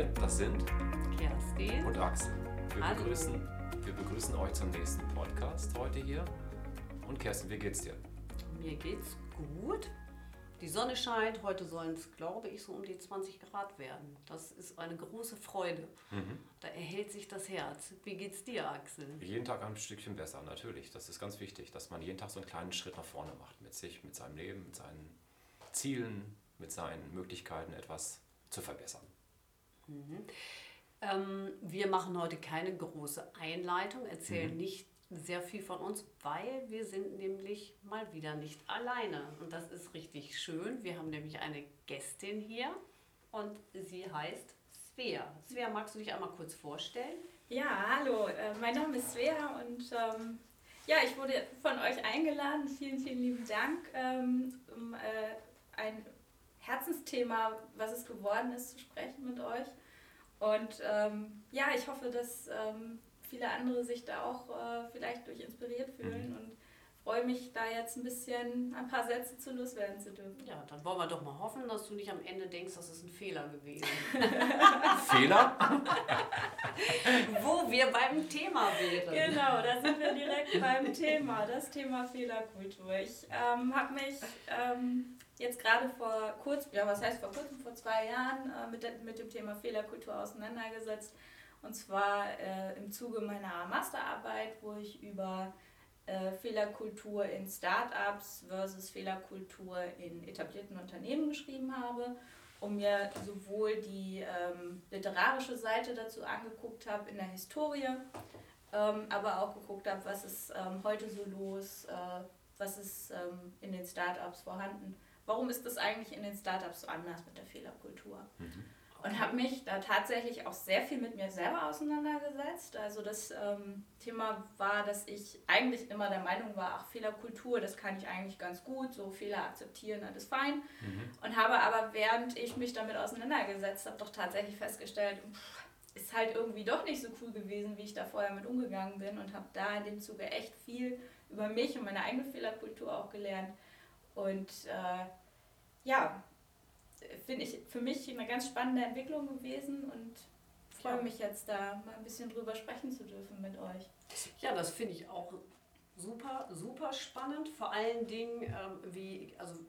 Wir, das sind Kerstin. und Axel. Wir Hallo. begrüßen, wir begrüßen euch zum nächsten Podcast heute hier. Und Kerstin, wie geht's dir? Mir geht's gut. Die Sonne scheint. Heute sollen es, glaube ich, so um die 20 Grad werden. Das ist eine große Freude. Da erhält sich das Herz. Wie geht's dir, Axel? Jeden Tag ein Stückchen besser, natürlich. Das ist ganz wichtig, dass man jeden Tag so einen kleinen Schritt nach vorne macht mit sich, mit seinem Leben, mit seinen Zielen, mit seinen Möglichkeiten, etwas zu verbessern. Ähm, wir machen heute keine große Einleitung, erzählen nicht sehr viel von uns, weil wir sind nämlich mal wieder nicht alleine. Und das ist richtig schön. Wir haben nämlich eine Gästin hier und sie heißt Svea. Svea, magst du dich einmal kurz vorstellen? Ja, hallo, äh, mein Name ist Svea und ähm, ja, ich wurde von euch eingeladen. Vielen, vielen lieben Dank, ähm, um äh, ein Herzensthema, was es geworden ist, zu sprechen mit euch. Und ähm, ja, ich hoffe, dass ähm, viele andere sich da auch äh, vielleicht durch inspiriert fühlen und freue mich, da jetzt ein bisschen ein paar Sätze zu loswerden zu dürfen. Ja, dann wollen wir doch mal hoffen, dass du nicht am Ende denkst, das ist ein Fehler gewesen. Fehler? Wo wir beim Thema wären. Genau, da sind wir direkt beim Thema, das Thema Fehlerkultur. Ich ähm, habe mich ähm, jetzt gerade vor kurz, ja was heißt vor kurzem, vor zwei Jahren äh, mit, de, mit dem Thema Fehlerkultur auseinandergesetzt. Und zwar äh, im Zuge meiner Masterarbeit, wo ich über äh, Fehlerkultur in Startups versus Fehlerkultur in etablierten Unternehmen geschrieben habe und mir sowohl die ähm, literarische Seite dazu angeguckt habe in der Historie, ähm, aber auch geguckt habe, was ist ähm, heute so los, äh, was ist ähm, in den Startups vorhanden, warum ist das eigentlich in den Startups so anders mit der Fehlerkultur. Und habe mich da tatsächlich auch sehr viel mit mir selber auseinandergesetzt. Also das ähm, Thema war, dass ich eigentlich immer der Meinung war, ach Fehlerkultur, das kann ich eigentlich ganz gut, so Fehler akzeptieren, alles fein. Und habe aber, während ich mich damit auseinandergesetzt habe, doch tatsächlich festgestellt, pff, ist halt irgendwie doch nicht so cool gewesen, wie ich da vorher mit umgegangen bin und habe da in dem Zuge echt viel über mich und meine eigene Fehlerkultur auch gelernt. Und äh, ja, finde ich für mich eine ganz spannende Entwicklung gewesen und freue mich jetzt da mal ein bisschen drüber sprechen zu dürfen mit euch. Ja, das finde ich auch super, super spannend. Vor allen Dingen, ähm, wie, also,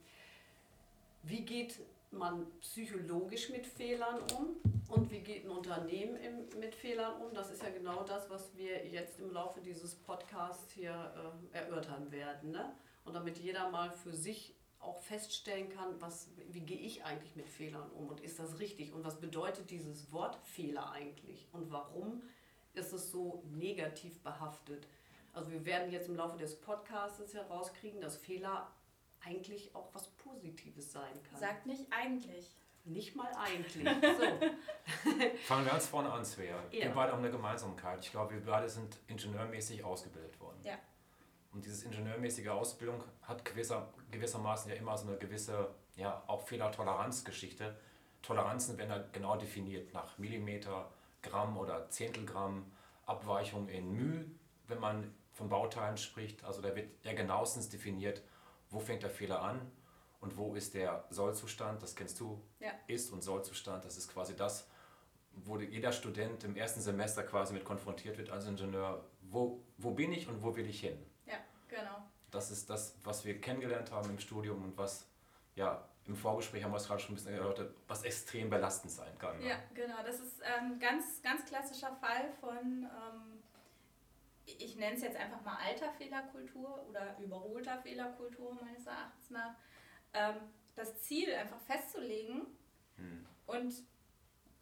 wie geht man psychologisch mit Fehlern um und wie geht ein Unternehmen im, mit Fehlern um? Das ist ja genau das, was wir jetzt im Laufe dieses Podcasts hier äh, erörtern werden. Ne? Und damit jeder mal für sich auch feststellen kann, was, wie gehe ich eigentlich mit Fehlern um und ist das richtig und was bedeutet dieses Wort Fehler eigentlich und warum ist es so negativ behaftet. Also wir werden jetzt im Laufe des Podcasts herauskriegen, dass Fehler eigentlich auch was Positives sein kann. Sagt nicht eigentlich. Nicht mal eigentlich. So. Fangen wir ganz vorne an, Svea. Ja. Wir beide haben eine Gemeinsamkeit. Ich glaube, wir beide sind ingenieurmäßig ausgebildet worden. Ja. Und diese ingenieurmäßige Ausbildung hat gewisser, gewissermaßen ja immer so eine gewisse, ja, auch Fehlertoleranzgeschichte. Toleranzen werden halt genau definiert nach Millimeter, Gramm oder Zehntelgramm, Abweichung in μ, wenn man von Bauteilen spricht. Also da wird ja genauestens definiert, wo fängt der Fehler an und wo ist der Sollzustand, das kennst du, Ja. Ist- und Sollzustand, das ist quasi das, wo jeder Student im ersten Semester quasi mit konfrontiert wird als Ingenieur, wo, wo bin ich und wo will ich hin? Genau. Das ist das, was wir kennengelernt haben im Studium und was, ja, im Vorgespräch haben wir es gerade schon ein bisschen erläutert, was extrem belastend sein kann. ne? Ja, genau. Das ist ein ganz, ganz klassischer Fall von, ähm, ich nenne es jetzt einfach mal alter Fehlerkultur oder überholter Fehlerkultur meines Erachtens nach. Ähm, das Ziel einfach festzulegen Hm. und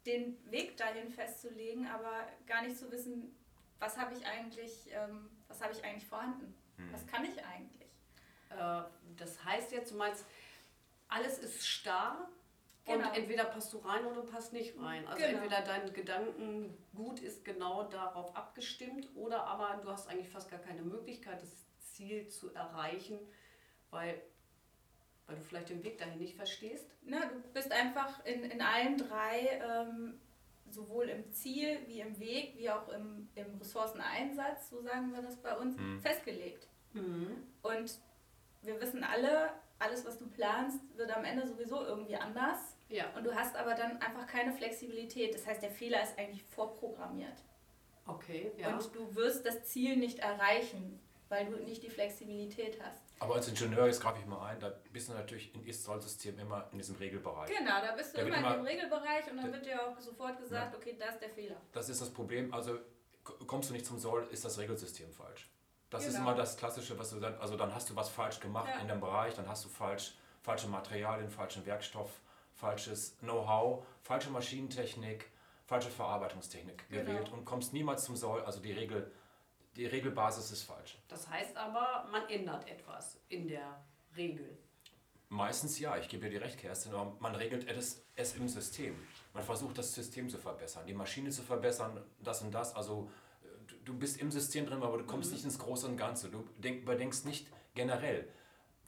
den Weg dahin festzulegen, aber gar nicht zu wissen, was habe ich eigentlich, ähm, was habe ich eigentlich vorhanden? Hm. Was kann ich eigentlich? Äh, das heißt jetzt, du meinst, alles ist starr Genau. und entweder passt du rein oder passt nicht rein. Also Genau. entweder dein Gedankengut ist genau darauf abgestimmt oder aber du hast eigentlich fast gar keine Möglichkeit, das Ziel zu erreichen, weil, weil du vielleicht den Weg dahin nicht verstehst. Na, du bist einfach in, in allen drei, ähm, sowohl im Ziel wie im Weg, wie auch im, im Ressourceneinsatz, so sagen wir das bei uns, Mhm. festgelegt. Mhm. Und wir wissen alle, alles, was du planst, wird am Ende sowieso irgendwie anders. Ja. Und du hast aber dann einfach keine Flexibilität. Das heißt, der Fehler ist eigentlich vorprogrammiert. Okay, ja. Und du wirst das Ziel nicht erreichen, weil du nicht die Flexibilität hast. Aber als Ingenieur, jetzt greife ich mal ein, da bist du natürlich im Ist-Soll-System immer in diesem Regelbereich. Genau, da bist du immer, immer in dem Regelbereich und dann wird dir auch sofort gesagt, ja. okay, das ist der Fehler. Das ist das Problem. Also kommst du nicht zum Soll, ist das Regelsystem falsch. Das genau. ist immer das Klassische, was du dann, also dann hast du was falsch gemacht ja. in dem Bereich, dann hast du falsch, falsche Materialien, falschen Werkstoff, falsches Know-how, falsche Maschinentechnik, falsche Verarbeitungstechnik genau. gewählt und kommst niemals zum Soll. Also die Regel die Regelbasis ist falsch. Das heißt aber, man ändert etwas in der Regel. Meistens ja, ich gebe dir die recht, Kerstin, aber man regelt es, es im System. Man versucht das System zu verbessern, die Maschine zu verbessern, das und das. Also du bist im System drin, aber du kommst mhm. nicht ins Große und Ganze. Du denk, überdenkst nicht generell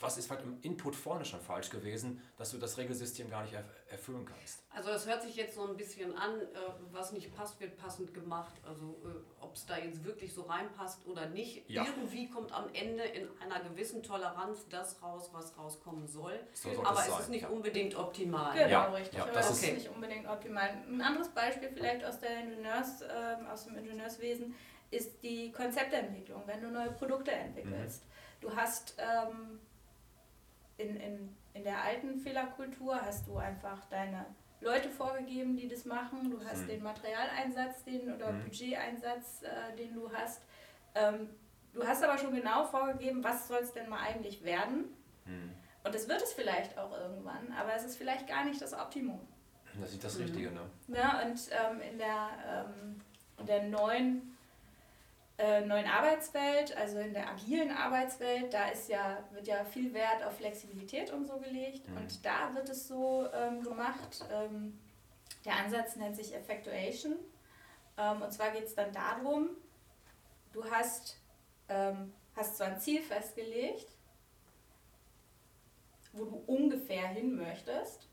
was ist halt im Input vorne schon falsch gewesen, dass du das Regelsystem gar nicht erfüllen kannst? Also das hört sich jetzt so ein bisschen an, äh, was nicht passt, wird passend gemacht. Also äh, ob es da jetzt wirklich so reinpasst oder nicht. Ja. Irgendwie kommt am Ende in einer gewissen Toleranz das raus, was rauskommen soll. So Aber es sein. ist nicht ja. unbedingt optimal. Genau, ja. richtig. Ja, das ist nicht unbedingt optimal. Ein anderes Beispiel vielleicht aus, der Ingenieurs, äh, aus dem Ingenieurswesen ist die Konzeptentwicklung, wenn du neue Produkte entwickelst. Mhm. Du hast ähm, in, in, in der alten Fehlerkultur hast du einfach deine Leute vorgegeben, die das machen. Du hast mhm. den Materialeinsatz den, oder mhm. Budgeteinsatz, äh, den du hast. Ähm, du hast aber schon genau vorgegeben, was soll es denn mal eigentlich werden. Mhm. Und das wird es vielleicht auch irgendwann, aber es ist vielleicht gar nicht das Optimum. Das ist das Richtige, ne? Ja, und ähm, in, der, ähm, in der neuen äh, neuen Arbeitswelt, also in der agilen Arbeitswelt, da ist ja, wird ja viel Wert auf Flexibilität und so gelegt. Mhm. Und da wird es so ähm, gemacht, ähm, der Ansatz nennt sich Effectuation. Ähm, und zwar geht es dann darum, du hast, ähm, hast zwar ein Ziel festgelegt, wo du ungefähr hin möchtest,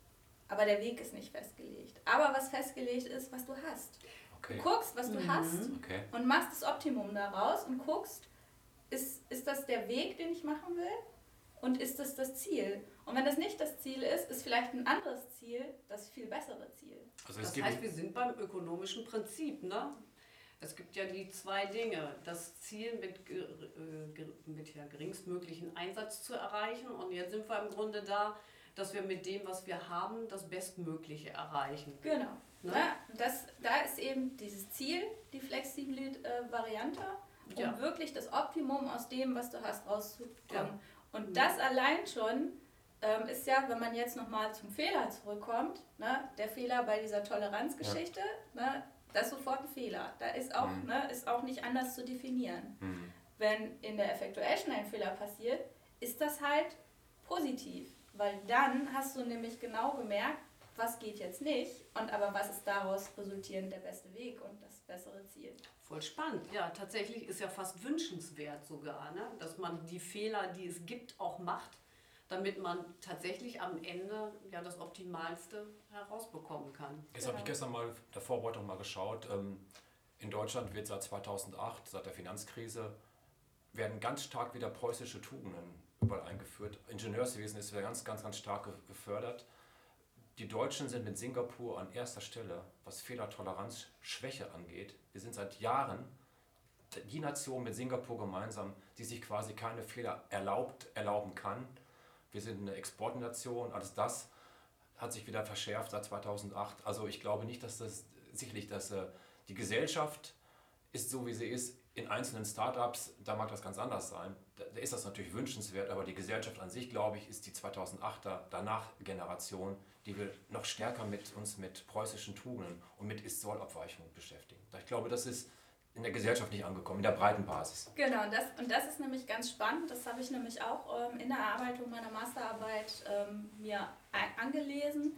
aber der Weg ist nicht festgelegt. Aber was festgelegt ist, was du hast. Okay. Du guckst, was du mhm. hast okay. und machst das Optimum daraus und guckst, ist, ist das der Weg, den ich machen will? Und ist das das Ziel? Und wenn das nicht das Ziel ist, ist vielleicht ein anderes Ziel das viel bessere Ziel. Also das heißt, wir sind beim ökonomischen Prinzip. Ne? Es gibt ja die zwei Dinge. Das Ziel mit, äh, mit ja, geringstmöglichen Einsatz zu erreichen. Und jetzt sind wir im Grunde da, dass wir mit dem, was wir haben, das Bestmögliche erreichen. Genau. Ne? Ja, das, da ist eben dieses Ziel, die flexible äh, Variante, um ja. wirklich das Optimum aus dem, was du hast, rauszukommen. Ja. Und mhm. das allein schon ähm, ist ja, wenn man jetzt nochmal zum Fehler zurückkommt, ne, der Fehler bei dieser Toleranzgeschichte, ne, das ist sofort ein Fehler. Da ist auch, mhm. ne, ist auch nicht anders zu definieren. Mhm. Wenn in der Effectuation ein Fehler passiert, ist das halt positiv. Weil dann hast du nämlich genau gemerkt, was geht jetzt nicht und aber was ist daraus resultierend der beste Weg und das bessere Ziel. Voll spannend. Ja, tatsächlich ist ja fast wünschenswert sogar, ne? dass man die Fehler, die es gibt, auch macht, damit man tatsächlich am Ende ja das Optimalste herausbekommen kann. Jetzt genau. habe ich gestern mal der Vorbereitung mal geschaut. Ähm, in Deutschland wird seit 2008, seit der Finanzkrise, werden ganz stark wieder preußische Tugenden überall eingeführt. Ingenieurswesen ist wieder ganz, ganz, ganz stark gefördert. Die Deutschen sind mit Singapur an erster Stelle, was Fehlertoleranz, Schwäche angeht. Wir sind seit Jahren die Nation mit Singapur gemeinsam, die sich quasi keine Fehler erlaubt, erlauben kann. Wir sind eine Exportnation, alles das hat sich wieder verschärft seit 2008. Also ich glaube nicht, dass das sicherlich, dass äh, die Gesellschaft ist so, wie sie ist. In einzelnen Startups, da mag das ganz anders sein. Da, ist das natürlich wünschenswert, aber die Gesellschaft an sich, glaube ich, ist die 2008er danach Generation, die wir noch stärker mit uns mit preußischen Tugenden und mit Ist-Soll-Abweichungen beschäftigen. Ich glaube, das ist in der Gesellschaft nicht angekommen, in der breiten Basis. Genau, und das, und das ist nämlich ganz spannend. Das habe ich nämlich auch ähm, in der Erarbeitung meiner Masterarbeit ähm, mir angelesen.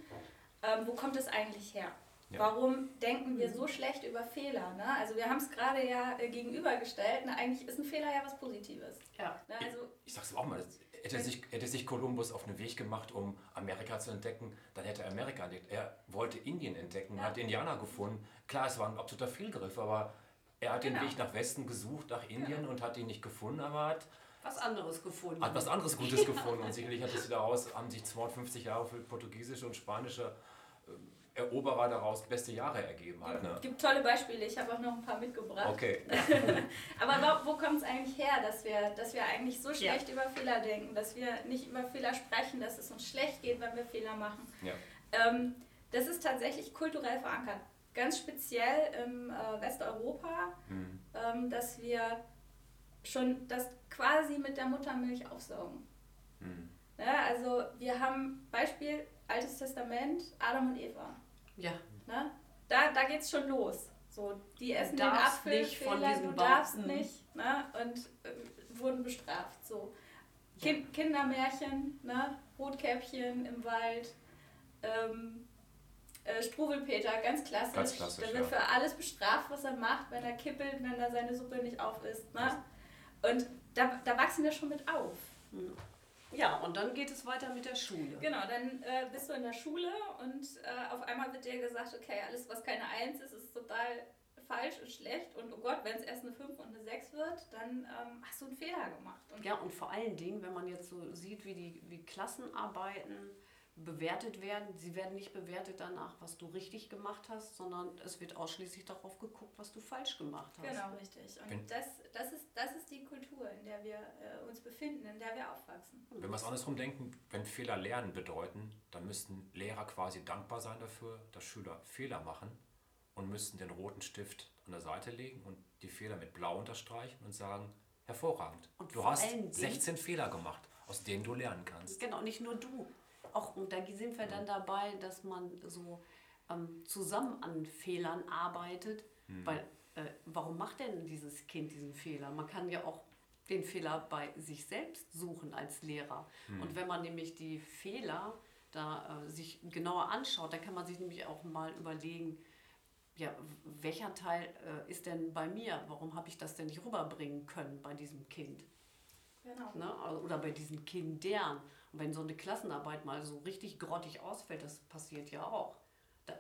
Ähm, wo kommt es eigentlich her? Ja. Warum denken wir so schlecht über Fehler? Ne? Also wir haben es gerade ja äh, gegenübergestellt. Ne? Eigentlich ist ein Fehler ja was Positives. Ja. Ne? Also, ich, ich sage es auch mal, das, Hätte sich, hätte sich Kolumbus auf den Weg gemacht, um Amerika zu entdecken, dann hätte er Amerika entdeckt. Er wollte Indien entdecken, ja. hat Indianer gefunden. Klar, es war ein absoluter Fehlgriff, aber er hat genau. den Weg nach Westen gesucht, nach Indien ja. und hat ihn nicht gefunden, aber hat was anderes gefunden. Hat was anderes Gutes gefunden und sicherlich hat es daraus, haben sich 250 Jahre für portugiesische und spanische Eroberer daraus beste Jahre ergeben hat. Ne? Es gibt tolle Beispiele, ich habe auch noch ein paar mitgebracht. Okay. Aber wo, wo kommt es eigentlich her, dass wir, dass wir eigentlich so schlecht ja. über Fehler denken, dass wir nicht über Fehler sprechen, dass es uns schlecht geht, wenn wir Fehler machen? Ja. Ähm, das ist tatsächlich kulturell verankert. Ganz speziell im äh, Westeuropa, mhm. ähm, dass wir schon das quasi mit der Muttermilch aufsaugen. Mhm. Ja, also wir haben Beispiel Altes Testament, Adam und Eva. Ja. Ne? Da, da es schon los. So, die essen den Apfel, nicht Fehler, von diesem du darfst Baum. nicht. Ne? Und äh, wurden bestraft. So. Ja. Kind, Kindermärchen, ne? Rotkäppchen im Wald. Ähm, äh, Struwelpeter, ganz klassisch. Ganz klassisch der wird ja. für alles bestraft, was er macht, wenn er kippelt, wenn er seine Suppe nicht auf isst. Ne? Und da, da wachsen wir schon mit auf. Mhm. Ja, und dann geht es weiter mit der Schule. Genau, dann äh, bist du in der Schule und äh, auf einmal wird dir gesagt, okay, alles, was keine Eins ist, ist total falsch und schlecht. Und oh Gott, wenn es erst eine 5 und eine 6 wird, dann ähm, hast du einen Fehler gemacht. Und ja, und vor allen Dingen, wenn man jetzt so sieht, wie die wie Klassenarbeiten bewertet werden. Sie werden nicht bewertet danach, was du richtig gemacht hast, sondern es wird ausschließlich darauf geguckt, was du falsch gemacht hast. Genau, richtig. Und das, das, ist, das ist die Kultur, in der wir äh, uns befinden, in der wir aufwachsen. Wenn wir es andersrum denken, wenn Fehler lernen bedeuten, dann müssten Lehrer quasi dankbar sein dafür, dass Schüler Fehler machen und müssten den roten Stift an der Seite legen und die Fehler mit blau unterstreichen und sagen, hervorragend. Und du hast 16 Fehler gemacht, aus denen du lernen kannst. Genau, nicht nur du auch, und da sind wir dann dabei, dass man so ähm, zusammen an Fehlern arbeitet, mhm. weil äh, warum macht denn dieses Kind diesen Fehler? Man kann ja auch den Fehler bei sich selbst suchen als Lehrer. Mhm. Und wenn man nämlich die Fehler da äh, sich genauer anschaut, dann kann man sich nämlich auch mal überlegen, ja, welcher Teil äh, ist denn bei mir? Warum habe ich das denn nicht rüberbringen können bei diesem Kind? Genau. Ne? Oder bei diesen Kindern. Und wenn so eine Klassenarbeit mal so richtig grottig ausfällt, das passiert ja auch, da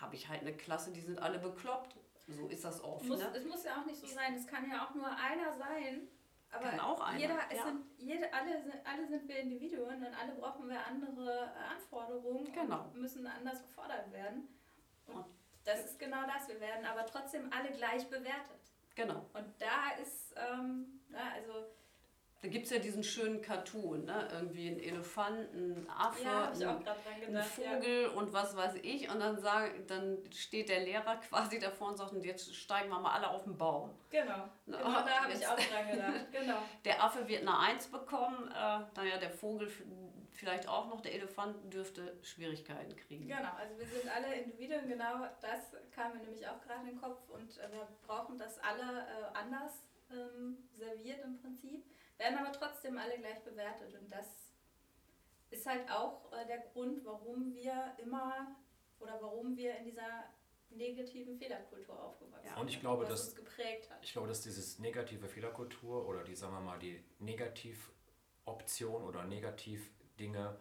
habe ich halt eine Klasse, die sind alle bekloppt. So ist das oft. Muss, ne? Es muss ja auch nicht so sein, es kann ja auch nur einer sein. Aber kann auch einer. Jeder, es ja. sind, jede, alle, sind, alle sind wir Individuen und alle brauchen wir andere Anforderungen genau. und müssen anders gefordert werden. Und das ist genau das. Wir werden aber trotzdem alle gleich bewertet. Genau. Und da ist, ähm, na, also da gibt es ja diesen schönen Cartoon, ne? irgendwie ein Elefant, ein Affe, ja, ein, ein, Vogel ja. und was weiß ich. Und dann, sagen, dann steht der Lehrer quasi davor und sagt, jetzt steigen wir mal alle auf den Baum. Genau, genau da habe ich auch dran gedacht. Genau. Der Affe wird eine Eins bekommen, äh, naja, der Vogel vielleicht auch noch, der Elefant dürfte Schwierigkeiten kriegen. Genau, also wir sind alle Individuen, genau das kam mir nämlich auch gerade in den Kopf und äh, wir brauchen das alle äh, anders ähm, serviert im Prinzip werden aber trotzdem alle gleich bewertet. Und das ist halt auch äh, der Grund, warum wir immer oder warum wir in dieser negativen Fehlerkultur aufgewachsen sind. Ja, und ich glaube, was dass, uns geprägt hat. Ich glaube, dass dieses negative Fehlerkultur oder die, sagen wir mal, die Negativoption oder Negativdinge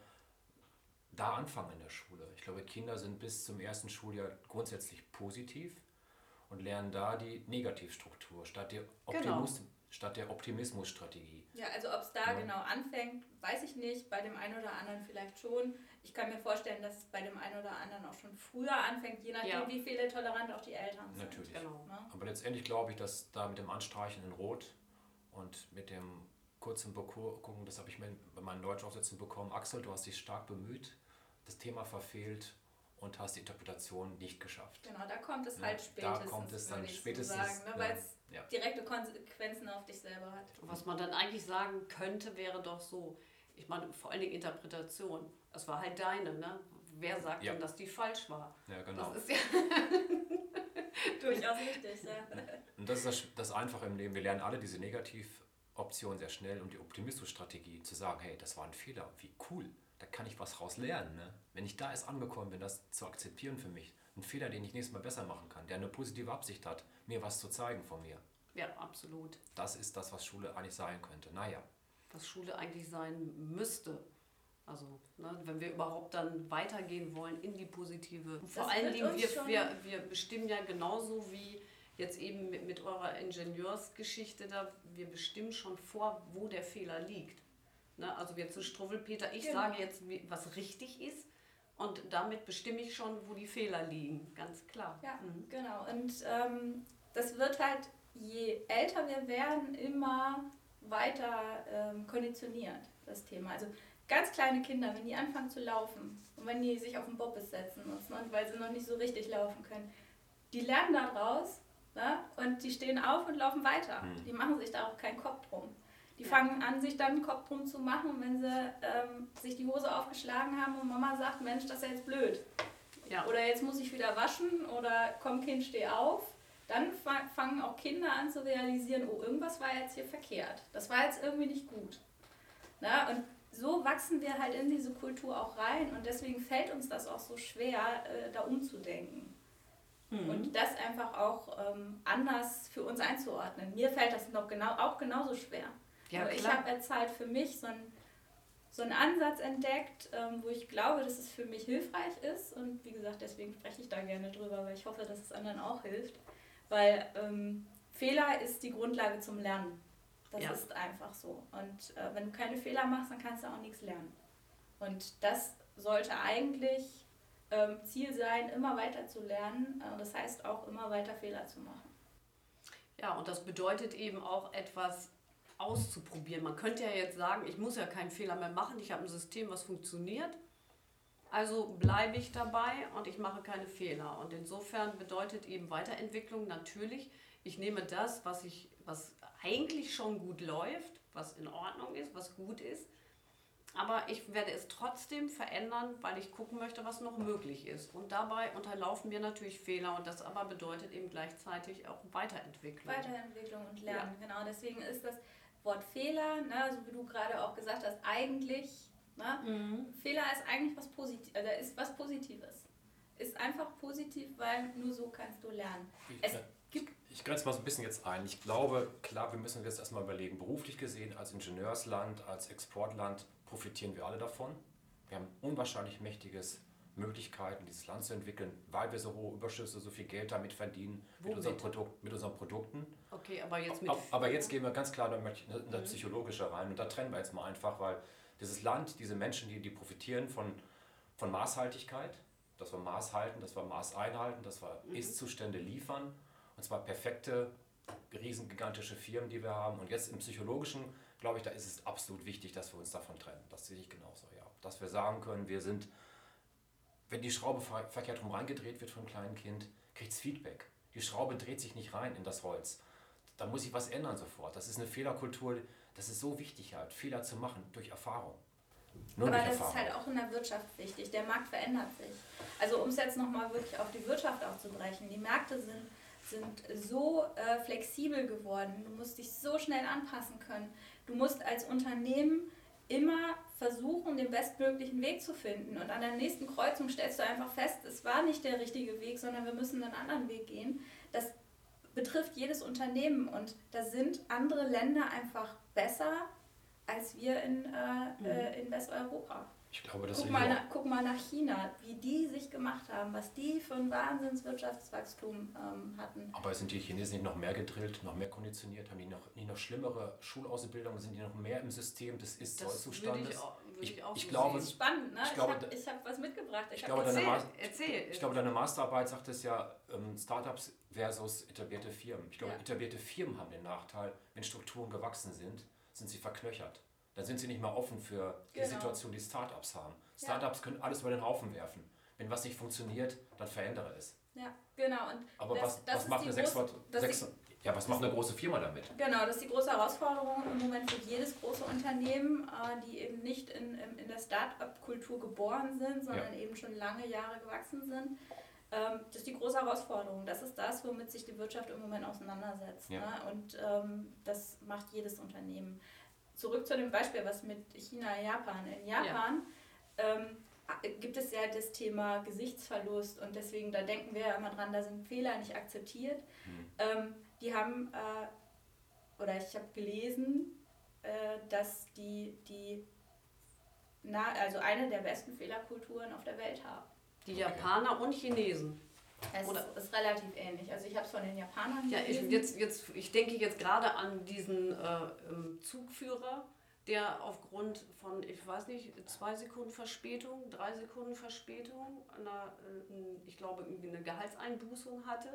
da anfangen in der Schule. Ich glaube, Kinder sind bis zum ersten Schuljahr grundsätzlich positiv und lernen da die Negativstruktur statt der Optimus, genau statt der Optimismusstrategie. Ja, also ob es da ja. genau anfängt, weiß ich nicht. Bei dem einen oder anderen vielleicht schon. Ich kann mir vorstellen, dass es bei dem einen oder anderen auch schon früher anfängt, je nachdem, ja. wie viele tolerant auch die Eltern sind. Natürlich. Genau. Ne? Aber letztendlich glaube ich, dass da mit dem Anstreichen in Rot und mit dem kurzen gucken, das habe ich mir bei meinen Deutschaufsätzen bekommen. Axel, du hast dich stark bemüht, das Thema verfehlt und hast die Interpretation nicht geschafft. Genau, da kommt es halt spätestens. Da kommt es dann spätestens. So sagen, ne? Weil es ja. direkte Konsequenzen auf dich selber hat. Was man dann eigentlich sagen könnte, wäre doch so, ich meine, vor allen Dingen Interpretation. Das war halt deine, ne? Wer sagt ja. denn, dass die falsch war? Ja, genau. Das ist ja durchaus richtig, ja. Und das ist das, das Einfache im Leben. Wir lernen alle diese Negativoption sehr schnell und die Optimismusstrategie zu sagen, hey, das war ein Fehler, wie cool, da kann ich was raus lernen. Ne? Wenn ich da erst angekommen bin, das zu akzeptieren für mich, ein Fehler, den ich nächstes Mal besser machen kann, der eine positive Absicht hat, mir was zu zeigen von mir. Ja, absolut. Das ist das, was Schule eigentlich sein könnte. Naja. Was Schule eigentlich sein müsste. Also, ne, wenn wir überhaupt dann weitergehen wollen in die positive. Vor das allen Dingen, wir, wir, wir bestimmen ja genauso wie jetzt eben mit, mit eurer Ingenieursgeschichte da, wir bestimmen schon vor, wo der Fehler liegt. Ne, also wir zu Struwwelpeter, ich genau. sage jetzt, was richtig ist Und damit bestimme ich schon, wo die Fehler liegen, ganz klar. Ja, mhm. genau. Und ähm, das wird halt, je älter wir werden, immer weiter ähm, konditioniert, das Thema. Also ganz kleine Kinder, wenn die anfangen zu laufen und wenn die sich auf den Bobbes setzen müssen, weil sie noch nicht so richtig laufen können, die lernen daraus ne? und die stehen auf und laufen weiter. Mhm. Die machen sich da auch keinen Kopf drum. Die fangen an, sich dann Kopf drum zu machen, wenn sie ähm, sich die Hose aufgeschlagen haben und Mama sagt, Mensch, das ist ja jetzt blöd. Ja. Oder jetzt muss ich wieder waschen oder komm Kind, steh auf. Dann fangen auch Kinder an zu realisieren, oh, irgendwas war jetzt hier verkehrt. Das war jetzt irgendwie nicht gut. Na, und so wachsen wir halt in diese Kultur auch rein und deswegen fällt uns das auch so schwer, äh, da umzudenken. Mhm. Und das einfach auch ähm, anders für uns einzuordnen. Mir fällt das noch genau, auch genauso schwer. Ja, ich habe jetzt halt für mich so einen, so einen Ansatz entdeckt, ähm, wo ich glaube, dass es für mich hilfreich ist. Und wie gesagt, deswegen spreche ich da gerne drüber, weil ich hoffe, dass es anderen auch hilft. Weil ähm, Fehler ist die Grundlage zum Lernen. Das ja. ist einfach so. Und äh, wenn du keine Fehler machst, dann kannst du auch nichts lernen. Und das sollte eigentlich ähm, Ziel sein, immer weiter zu lernen. Äh, das heißt auch immer weiter Fehler zu machen. Ja, und das bedeutet eben auch etwas auszuprobieren. Man könnte ja jetzt sagen, ich muss ja keinen Fehler mehr machen, ich habe ein System, was funktioniert. Also bleibe ich dabei und ich mache keine Fehler. Und insofern bedeutet eben Weiterentwicklung natürlich, ich nehme das, was, ich, was eigentlich schon gut läuft, was in Ordnung ist, was gut ist, aber ich werde es trotzdem verändern, weil ich gucken möchte, was noch möglich ist. Und dabei unterlaufen wir natürlich Fehler und das aber bedeutet eben gleichzeitig auch Weiterentwicklung. Weiterentwicklung und Lernen, ja. genau. Deswegen ist das Wort Fehler, ne, so wie du gerade auch gesagt hast, eigentlich, ne, mhm. Fehler ist eigentlich was Positives, also ist was Positives. Ist einfach positiv, weil nur so kannst du lernen. Es gibt ich grenze mal so ein bisschen jetzt ein. Ich glaube, klar, wir müssen jetzt erstmal überlegen, beruflich gesehen, als Ingenieursland, als Exportland profitieren wir alle davon. Wir haben unwahrscheinlich mächtiges Möglichkeiten, dieses Land zu entwickeln, weil wir so hohe Überschüsse, so viel Geld damit verdienen mit unseren, Produkt, mit unseren Produkten. Okay, aber jetzt mit. Aber jetzt gehen wir ganz klar in das mhm. Psychologische rein und da trennen wir jetzt mal einfach, weil dieses Land, diese Menschen, die, die profitieren von, von Maßhaltigkeit, dass wir Maß halten, dass wir Maß einhalten, dass wir mhm. Ist-Zustände liefern und zwar perfekte, riesengigantische Firmen, die wir haben. Und jetzt im Psychologischen, glaube ich, da ist es absolut wichtig, dass wir uns davon trennen. Das sehe ich genauso, ja. Dass wir sagen können, wir sind wenn die Schraube verkehrt rum reingedreht wird einem kleinen Kind, kriegt es Feedback. Die Schraube dreht sich nicht rein in das Holz. Da muss ich was ändern sofort. Das ist eine Fehlerkultur, das ist so wichtig halt, Fehler zu machen durch Erfahrung. Nur Aber das Erfahrung. ist halt auch in der Wirtschaft wichtig. Der Markt verändert sich. Also um es jetzt nochmal wirklich auf die Wirtschaft aufzubrechen. Die Märkte sind, sind so äh, flexibel geworden. Du musst dich so schnell anpassen können. Du musst als Unternehmen immer versuchen, den bestmöglichen Weg zu finden. Und an der nächsten Kreuzung stellst du einfach fest, es war nicht der richtige Weg, sondern wir müssen einen anderen Weg gehen. Das betrifft jedes Unternehmen und da sind andere Länder einfach besser als wir in, äh, mhm. Äh, in Westeuropa. Ich glaube, das guck, mal nach, guck mal nach China, wie die sich gemacht haben, was die für ein Wahnsinnswirtschaftswachstum ähm, hatten. Aber sind die Chinesen nicht noch mehr gedrillt, noch mehr konditioniert? Haben die noch, nicht noch schlimmere Schulausbildungen? Sind die noch mehr im System des Ist-Soll-Zustandes? Ich, ich, ich glaube, das ist spannend, ne? Ich, glaube, ich habe hab was mitgebracht. Ich, ich glaube, erzähl, deine erzähl. Ich glaube, deine Masterarbeit sagt es ja, ähm, Startups versus etablierte Firmen. Ich glaube, ja. etablierte Firmen haben den Nachteil, wenn Strukturen gewachsen sind, sind sie verknöchert. Dann sind sie nicht mehr offen für die genau. Situation, die Startups haben. Startups ja. können alles über den Haufen werfen. Wenn was nicht funktioniert, dann verändere es. Ja, genau. Und Aber das, was, das was macht eine 6, 6, ja, was macht eine große Firma damit? Genau, das ist die große Herausforderung im Moment für jedes große Unternehmen, äh, die eben nicht in, in der Start-up-Kultur geboren sind, sondern ja. eben schon lange Jahre gewachsen sind. Ähm, das ist die große Herausforderung. Das ist das, womit sich die Wirtschaft im Moment auseinandersetzt. Ja. Ne? Und ähm, das macht jedes Unternehmen zurück zu dem Beispiel, was mit China, Japan. In Japan ja. ähm, gibt es ja das Thema Gesichtsverlust und deswegen, da denken wir ja immer dran, da sind Fehler nicht akzeptiert. Mhm. Ähm, die haben, äh, oder ich habe gelesen, äh, dass die, die na, also eine der besten Fehlerkulturen auf der Welt haben. Die Japaner und Chinesen. Es Oder ist, relativ ähnlich. Also ich habe es von den Japanern Ja, ich, jetzt, jetzt, ich denke jetzt gerade an diesen äh, ähm, Zugführer, der aufgrund von, ich weiß nicht, zwei Sekunden Verspätung, drei Sekunden Verspätung, eine, ich glaube, eine Gehaltseinbußung hatte.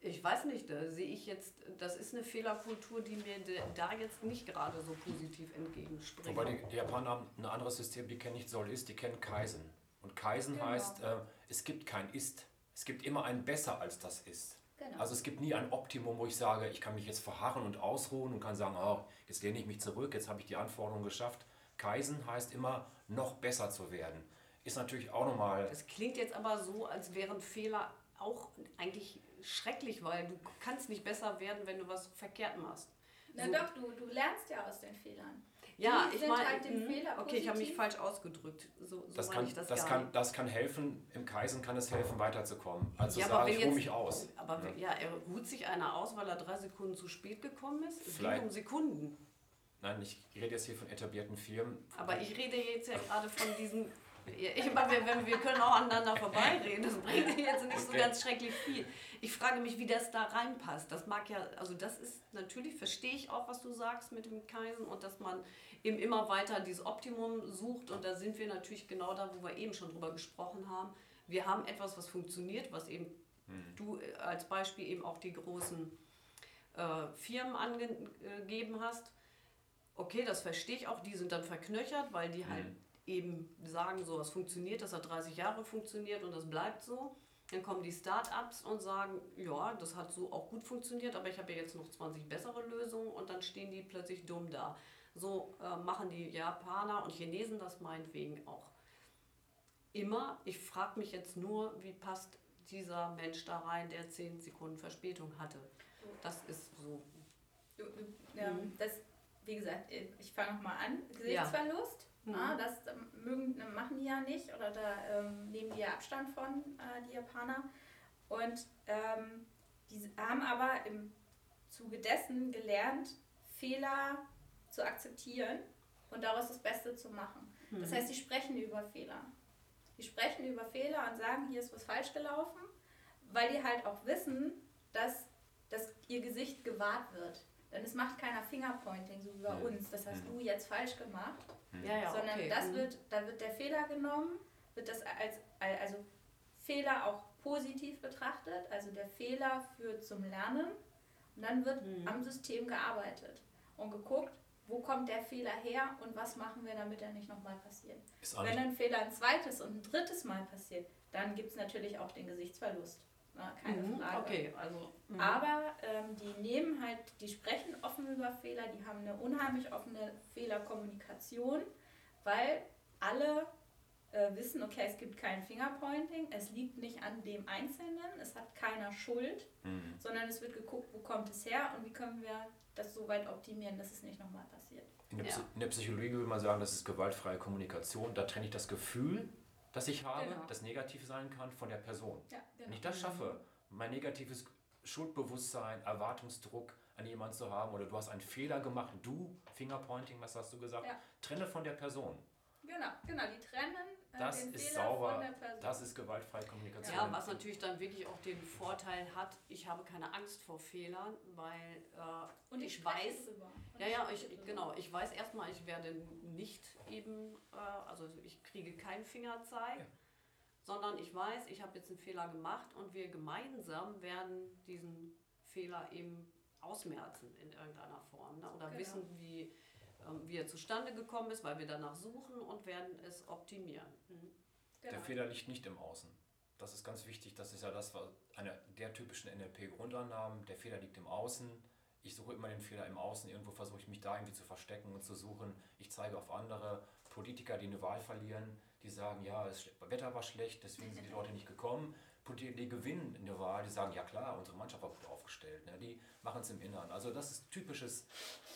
Ich weiß nicht, da sehe ich jetzt, das ist eine Fehlerkultur, die mir da jetzt nicht gerade so positiv entgegenspringt. Wobei die Japaner haben ein anderes System, die kennen nicht Soll ist, die kennen Kaizen. Und Kaizen genau. heißt, äh, es gibt kein Ist. Es gibt immer ein Besser als das Ist. Genau. Also es gibt nie ein Optimum, wo ich sage, ich kann mich jetzt verharren und ausruhen und kann sagen, oh, jetzt lehne ich mich zurück, jetzt habe ich die Anforderungen geschafft. Kaizen heißt immer, noch besser zu werden. Ist natürlich auch nochmal... Das klingt jetzt aber so, als wären Fehler auch eigentlich schrecklich, weil du kannst nicht besser werden, wenn du was verkehrt machst. Na so. doch, du, du lernst ja aus den Fehlern. Ja, die ich meine, halt mhm. okay, ich habe mich falsch ausgedrückt. So, so das, kann, das, das kann, das kann helfen, im Kaisen kann es helfen, weiterzukommen. Also ja, sagen, ich ruhe mich aus. Aber ja. ja, er ruht sich einer aus, weil er drei Sekunden zu spät gekommen ist? Es geht um Sekunden. Nein, ich rede jetzt hier von etablierten Firmen. Aber ich rede jetzt ja gerade von diesen ich meine, wir, wir können auch aneinander vorbeireden. Das bringt jetzt nicht so ganz schrecklich viel. Ich frage mich, wie das da reinpasst. Das mag ja, also das ist natürlich, verstehe ich auch, was du sagst mit dem Kaisen und dass man eben immer weiter dieses Optimum sucht. Und da sind wir natürlich genau da, wo wir eben schon drüber gesprochen haben. Wir haben etwas, was funktioniert, was eben hm. du äh, als Beispiel eben auch die großen äh, Firmen angegeben hast. Okay, das verstehe ich auch. Die sind dann verknöchert, weil die halt hm eben sagen, so, es funktioniert, das hat 30 Jahre funktioniert und das bleibt so. Dann kommen die Start-ups und sagen, ja, das hat so auch gut funktioniert, aber ich habe ja jetzt noch 20 bessere Lösungen und dann stehen die plötzlich dumm da. So äh, machen die Japaner und Chinesen das meinetwegen auch immer. Ich frage mich jetzt nur, wie passt dieser Mensch da rein, der 10 Sekunden Verspätung hatte. Das ist so. Ja, mhm. das, wie gesagt, ich fange nochmal an. Gesichtsverlust. Mhm. Ah, das mögen, machen die ja nicht oder da ähm, nehmen die ja Abstand von, äh, die Japaner. Und ähm, die haben aber im Zuge dessen gelernt, Fehler zu akzeptieren und daraus das Beste zu machen. Mhm. Das heißt, sie sprechen über Fehler. Die sprechen über Fehler und sagen, hier ist was falsch gelaufen, weil die halt auch wissen, dass, dass ihr Gesicht gewahrt wird. Denn es macht keiner Fingerpointing, so wie bei uns. Das hast du jetzt falsch gemacht. Ja, ja, sondern okay. das mhm. wird, da wird der Fehler genommen, wird das als, also Fehler auch positiv betrachtet, also der Fehler führt zum Lernen und dann wird mhm. am System gearbeitet und geguckt, wo kommt der Fehler her und was machen wir, damit er nicht nochmal passiert. Wenn ein Fehler ein zweites und ein drittes Mal passiert, dann gibt es natürlich auch den Gesichtsverlust. Na, keine mhm, Frage. Okay, also, mhm. Aber ähm, die nehmen halt, die sprechen offen über Fehler, die haben eine unheimlich offene Fehlerkommunikation, weil alle äh, wissen, okay, es gibt kein Fingerpointing, es liegt nicht an dem Einzelnen, es hat keiner Schuld, mhm. sondern es wird geguckt, wo kommt es her und wie können wir das so weit optimieren, dass es nicht nochmal passiert. In der, ja. in der Psychologie würde man sagen, das ist gewaltfreie Kommunikation. Da trenne ich das Gefühl das ich habe, genau. das negativ sein kann, von der Person. Ja, genau. Wenn ich das schaffe, mein negatives Schuldbewusstsein, Erwartungsdruck an jemanden zu haben oder du hast einen Fehler gemacht, du, Fingerpointing, was hast du gesagt, ja. trenne von der Person. Genau, genau, die trennen das den ist sauber, von der Person. Das ist gewaltfreie Kommunikation. Ja, was natürlich dann wirklich auch den Vorteil hat, ich habe keine Angst vor Fehlern, weil äh, und ich, ich weiß, ja, ja, ich, genau, ich weiß erstmal, ich werde nicht eben, äh, also ich kriege keinen Fingerzeig. Ja. Sondern ich weiß, ich habe jetzt einen Fehler gemacht und wir gemeinsam werden diesen Fehler eben ausmerzen in irgendeiner Form. Ne? Oder genau. wissen, wie, wie er zustande gekommen ist, weil wir danach suchen und werden es optimieren. Mhm. Genau. Der Fehler liegt nicht im Außen. Das ist ganz wichtig. Das ist ja das, was eine der typischen NLP-Grundannahmen. Der Fehler liegt im Außen. Ich suche immer den Fehler im Außen. Irgendwo versuche ich mich da irgendwie zu verstecken und zu suchen. Ich zeige auf andere Politiker, die eine Wahl verlieren, die sagen, ja, das Wetter war schlecht, deswegen sind die Leute nicht gekommen die, die gewinnen in der Wahl, die sagen, ja klar, unsere Mannschaft war gut aufgestellt. Ne? Die machen es im Inneren. Also das ist typisches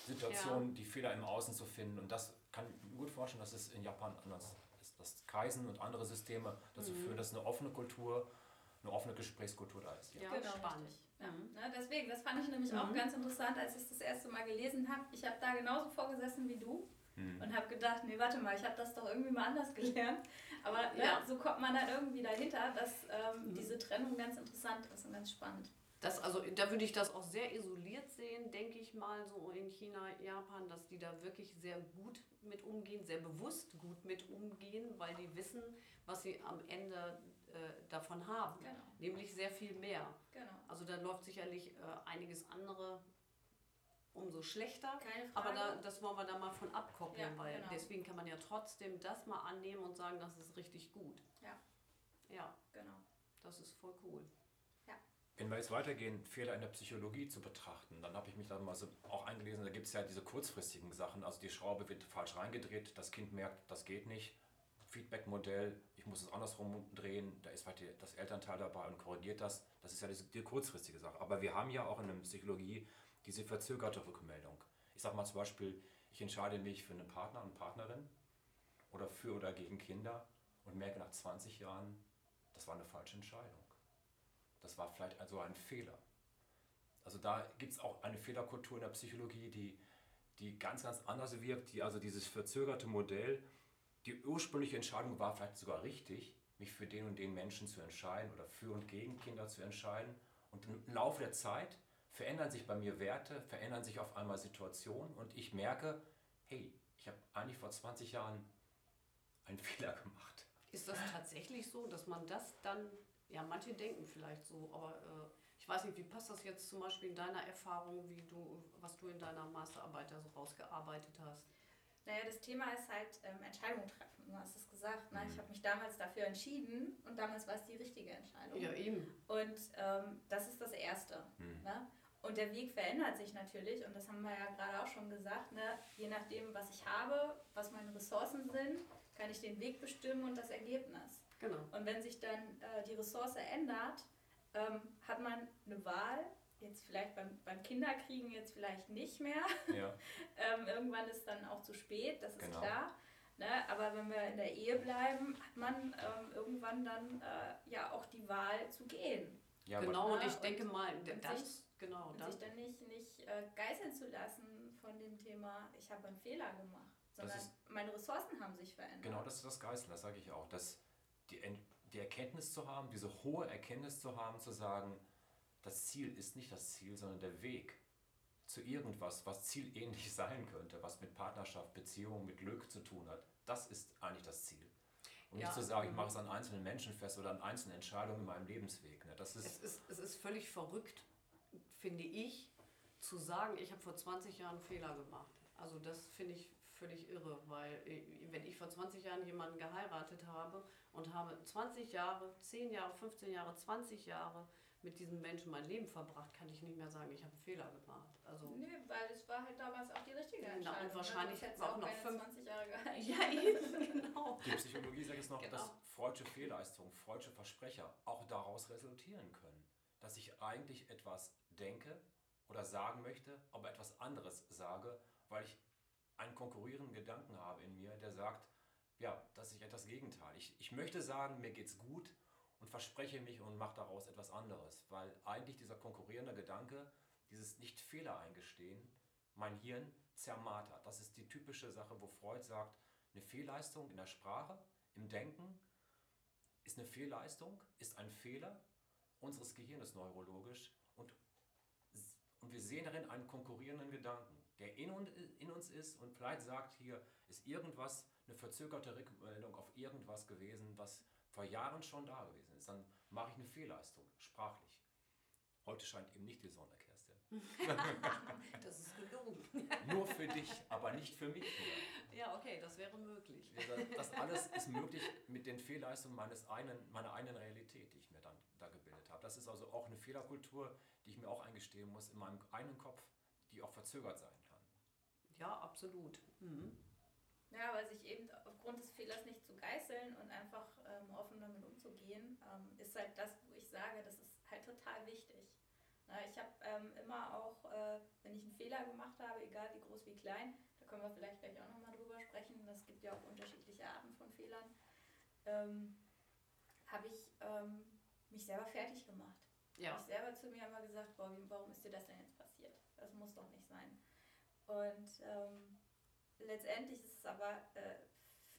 Situation, ja. die Fehler im Außen zu finden. Und das kann ich mir gut vorstellen, dass es in Japan anders ist. Dass Kaisen und andere Systeme dazu mhm. führen, dass eine offene Kultur, eine offene Gesprächskultur da ist. Ja, ja genau, spannend. Ja. Ja, deswegen, das fand ich nämlich mhm. auch ganz interessant, als ich es das erste Mal gelesen habe. Ich habe da genauso vorgesessen wie du mhm. und habe gedacht, nee, warte mal, ich habe das doch irgendwie mal anders gelernt. Aber ne, ja. so kommt man dann irgendwie dahinter, dass ähm, mhm. diese Trennung ganz interessant ist und ganz spannend. Das, also, da würde ich das auch sehr isoliert sehen, denke ich mal, so in China, Japan, dass die da wirklich sehr gut mit umgehen, sehr bewusst gut mit umgehen, weil die wissen, was sie am Ende äh, davon haben. Genau. Nämlich sehr viel mehr. Genau. Also da läuft sicherlich äh, einiges andere umso schlechter. Keine Frage. Aber da, das wollen wir da mal von abkoppeln, Ja, weil genau. deswegen kann man ja trotzdem das mal annehmen und sagen, das ist richtig gut. Ja, Ja, genau. das ist voll cool. Wenn wir jetzt weitergehen, Fehler in der Psychologie zu betrachten, dann habe ich mich da mal so auch eingelesen, da gibt es ja diese kurzfristigen Sachen, also die Schraube wird falsch reingedreht, das Kind merkt, das geht nicht. Feedback-Modell, ich muss es andersrum drehen, da ist vielleicht die- das Elternteil dabei und korrigiert das. Das ist ja diese, die kurzfristige Sache. Aber wir haben ja auch in der Psychologie diese verzögerte Rückmeldung. Ich sage mal zum Beispiel, ich entscheide mich für einen Partner und Partnerin oder für oder gegen Kinder und merke nach 20 Jahren, das war eine falsche Entscheidung. Das war vielleicht also ein Fehler. Also da gibt es auch eine Fehlerkultur in der Psychologie, die, die ganz, ganz anders wirkt. Die, also dieses verzögerte Modell, die ursprüngliche Entscheidung war vielleicht sogar richtig, mich für den und den Menschen zu entscheiden oder für und gegen Kinder zu entscheiden. Und im Laufe der Zeit verändern sich bei mir Werte, verändern sich auf einmal Situationen und ich merke, hey, ich habe eigentlich vor 20 Jahren einen Fehler gemacht. Ist das tatsächlich so, dass man das dann, ja, manche denken vielleicht so, aber äh, ich weiß nicht, wie passt das jetzt zum Beispiel in deiner Erfahrung, wie du, was du in deiner Masterarbeit da so rausgearbeitet hast? Naja, das Thema ist halt ähm, Entscheidungen treffen. Du hast es gesagt. Ne? Mhm. Ich habe mich damals dafür entschieden und damals war es die richtige Entscheidung. Ja, eben. Und ähm, das ist das Erste. Hm. Ne? Und der Weg verändert sich natürlich, und das haben wir ja gerade auch schon gesagt, ne? je nachdem, was ich habe, was meine Ressourcen sind, kann ich den Weg bestimmen und das Ergebnis. Genau. Und wenn sich dann äh, die Ressource ändert, ähm, hat man eine Wahl, jetzt vielleicht beim, beim Kinderkriegen jetzt vielleicht nicht mehr. Ja. ähm, irgendwann ist dann auch zu spät, das ist Genau. klar. Ne? Aber wenn wir in der Ehe bleiben, hat man ähm, irgendwann dann äh, ja auch die Wahl zu gehen. Ja, genau, aber, und ich und- denke mal, und das, sich- genau, Und das, sich dann nicht, nicht äh, geißeln zu lassen von dem Thema, ich habe einen Fehler gemacht. Sondern ist- meine Ressourcen haben sich verändert. Genau, das ist das Geißeln, das sage ich auch. Dass die, die Erkenntnis zu haben, diese hohe Erkenntnis zu haben, zu sagen, das Ziel ist nicht das Ziel, sondern der Weg zu irgendwas, was zielähnlich sein könnte, was mit Partnerschaft, Beziehung, mit Glück zu tun hat. Das ist eigentlich das Ziel. Und Ja, nicht zu sagen, ich mhm. mache es an einzelnen Menschen fest oder an einzelnen Entscheidungen in meinem Lebensweg. Ne? Das es, ist, ist, es ist völlig verrückt, finde ich, zu sagen, ich habe vor 20 Jahren einen Fehler gemacht. Also das finde ich völlig irre, weil äh, wenn ich vor 20 Jahren jemanden geheiratet habe und habe 20 Jahre, 10 Jahre, 15 Jahre, 20 Jahre mit diesem Menschen mein Leben verbracht, kann ich nicht mehr sagen, ich habe einen Fehler gemacht. Also Nö, weil es war halt damals auch die richtige und Entscheidung. ne? wahrscheinlich Sonst hättest war du auch noch keine fünf- 20 Jahre geheiratet. ja, eben, genau. die Psychologie sagt jetzt noch, Genau. dass freudsche Fehlleistungen, freudsche Versprecher auch daraus resultieren können. Dass ich eigentlich etwas denke oder sagen möchte, aber etwas anderes sage, weil ich einen konkurrierenden Gedanken habe in mir, der sagt, ja, das ist etwas Gegenteil. Ich, ich möchte sagen, mir geht's gut und verspreche mich und mache daraus etwas anderes, weil eigentlich dieser konkurrierende Gedanke, dieses Nicht-Fehler eingestehen, mein Hirn zermartert. Das ist die typische Sache, wo Freud sagt, eine Fehlleistung in der Sprache, im Denken ist eine Fehlleistung, ist ein Fehler unseres Gehirns neurologisch und, und wir sehen darin einen konkurrierenden Gedanken, der in, uns ist und vielleicht sagt, hier ist irgendwas, eine verzögerte Rückmeldung auf irgendwas gewesen, was vor Jahren schon da gewesen ist. Dann mache ich eine Fehlleistung, sprachlich. Heute scheint eben nicht die Sonne, Kerstin. Das ist gelogen. Nur für dich, aber nicht für mich. Oder? Ja, okay, das wäre möglich. Das alles ist möglich mit den Fehlleistungen meines einen, meiner eigenen Realität, die ich mir dann da gebildet habe. Das ist also auch eine Fehlerkultur, die ich mir auch eingestehen muss in meinem eigenen Kopf, die auch verzögert sein kann. Ja, absolut. Mhm. Ja, weil sich eben aufgrund des Fehlers nicht zu geißeln und einfach ähm, offen damit umzugehen, ähm, ist halt das, wo ich sage, das ist halt total wichtig. Na, ich habe ähm, immer auch, äh, wenn ich einen Fehler gemacht habe, egal wie groß, wie klein, da können wir vielleicht gleich auch nochmal drüber sprechen, das gibt ja auch unterschiedliche Arten von Fehlern, ähm, habe ich ähm, mich selber fertig gemacht. Ja. Habe ich selber zu mir immer gesagt, boah, warum ist dir das denn jetzt passiert? Das muss doch nicht sein. Und ähm, letztendlich ist es aber äh,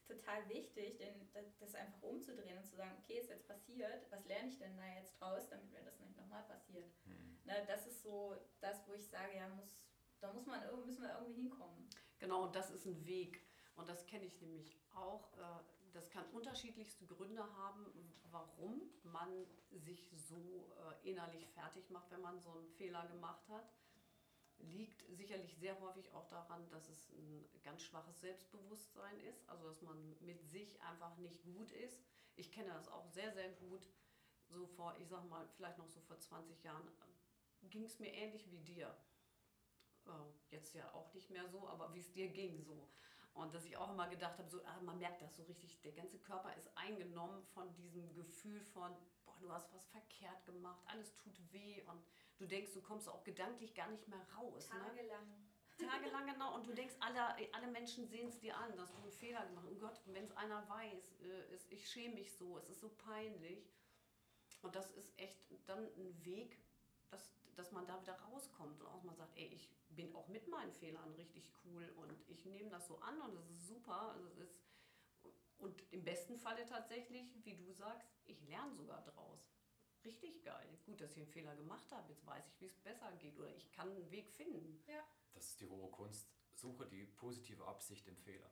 total wichtig, den, das- einfach umzudrehen und zu sagen, okay, ist jetzt passiert, was lerne ich denn da jetzt draus, damit mir das nicht nochmal passiert. Hm. Ne, das ist so das, wo ich sage, ja, muss, da muss man, müssen wir irgendwie hinkommen. Genau, und das ist ein Weg. Und das kenne ich nämlich auch. Äh, das kann unterschiedlichste Gründe haben, warum man sich so äh, innerlich fertig macht, wenn man so einen Fehler gemacht hat. Liegt sicherlich sehr häufig auch daran, dass es ein ganz schwaches Selbstbewusstsein ist, also dass man mit sich einfach nicht gut ist. Ich kenne das auch sehr, sehr gut. So vor, ich sag mal, vielleicht noch so vor 20 Jahren äh, ging es mir ähnlich wie dir. Jetzt ja auch nicht mehr so, aber wie es dir ging so. Und dass ich auch immer gedacht habe, so, ah, man merkt das so richtig, der ganze Körper ist eingenommen von diesem Gefühl von, boah, du hast was verkehrt gemacht, alles tut weh und du denkst, du kommst auch gedanklich gar nicht mehr raus. Ne? Tagelang. Ne? Tagelang, genau. Und du denkst, alle, alle Menschen sehen es dir an, dass du einen Fehler gemacht hast. Oh Gott, wenn es einer weiß, äh, ist, ich schäme mich so, es ist so peinlich. Und das ist echt dann ein Weg, dass, dass man da wieder rauskommt und auch mal sagt, ey, ich bin auch mit meinen Fehlern richtig cool und ich nehme das so an und das ist super. Also es ist, und im besten Falle tatsächlich, wie du sagst, ich lerne sogar draus. Richtig geil. Gut, dass ich einen Fehler gemacht habe. Jetzt weiß ich, wie es besser geht oder ich kann einen Weg finden. Ja. Das ist die hohe Kunst. Suche die positive Absicht im Fehler.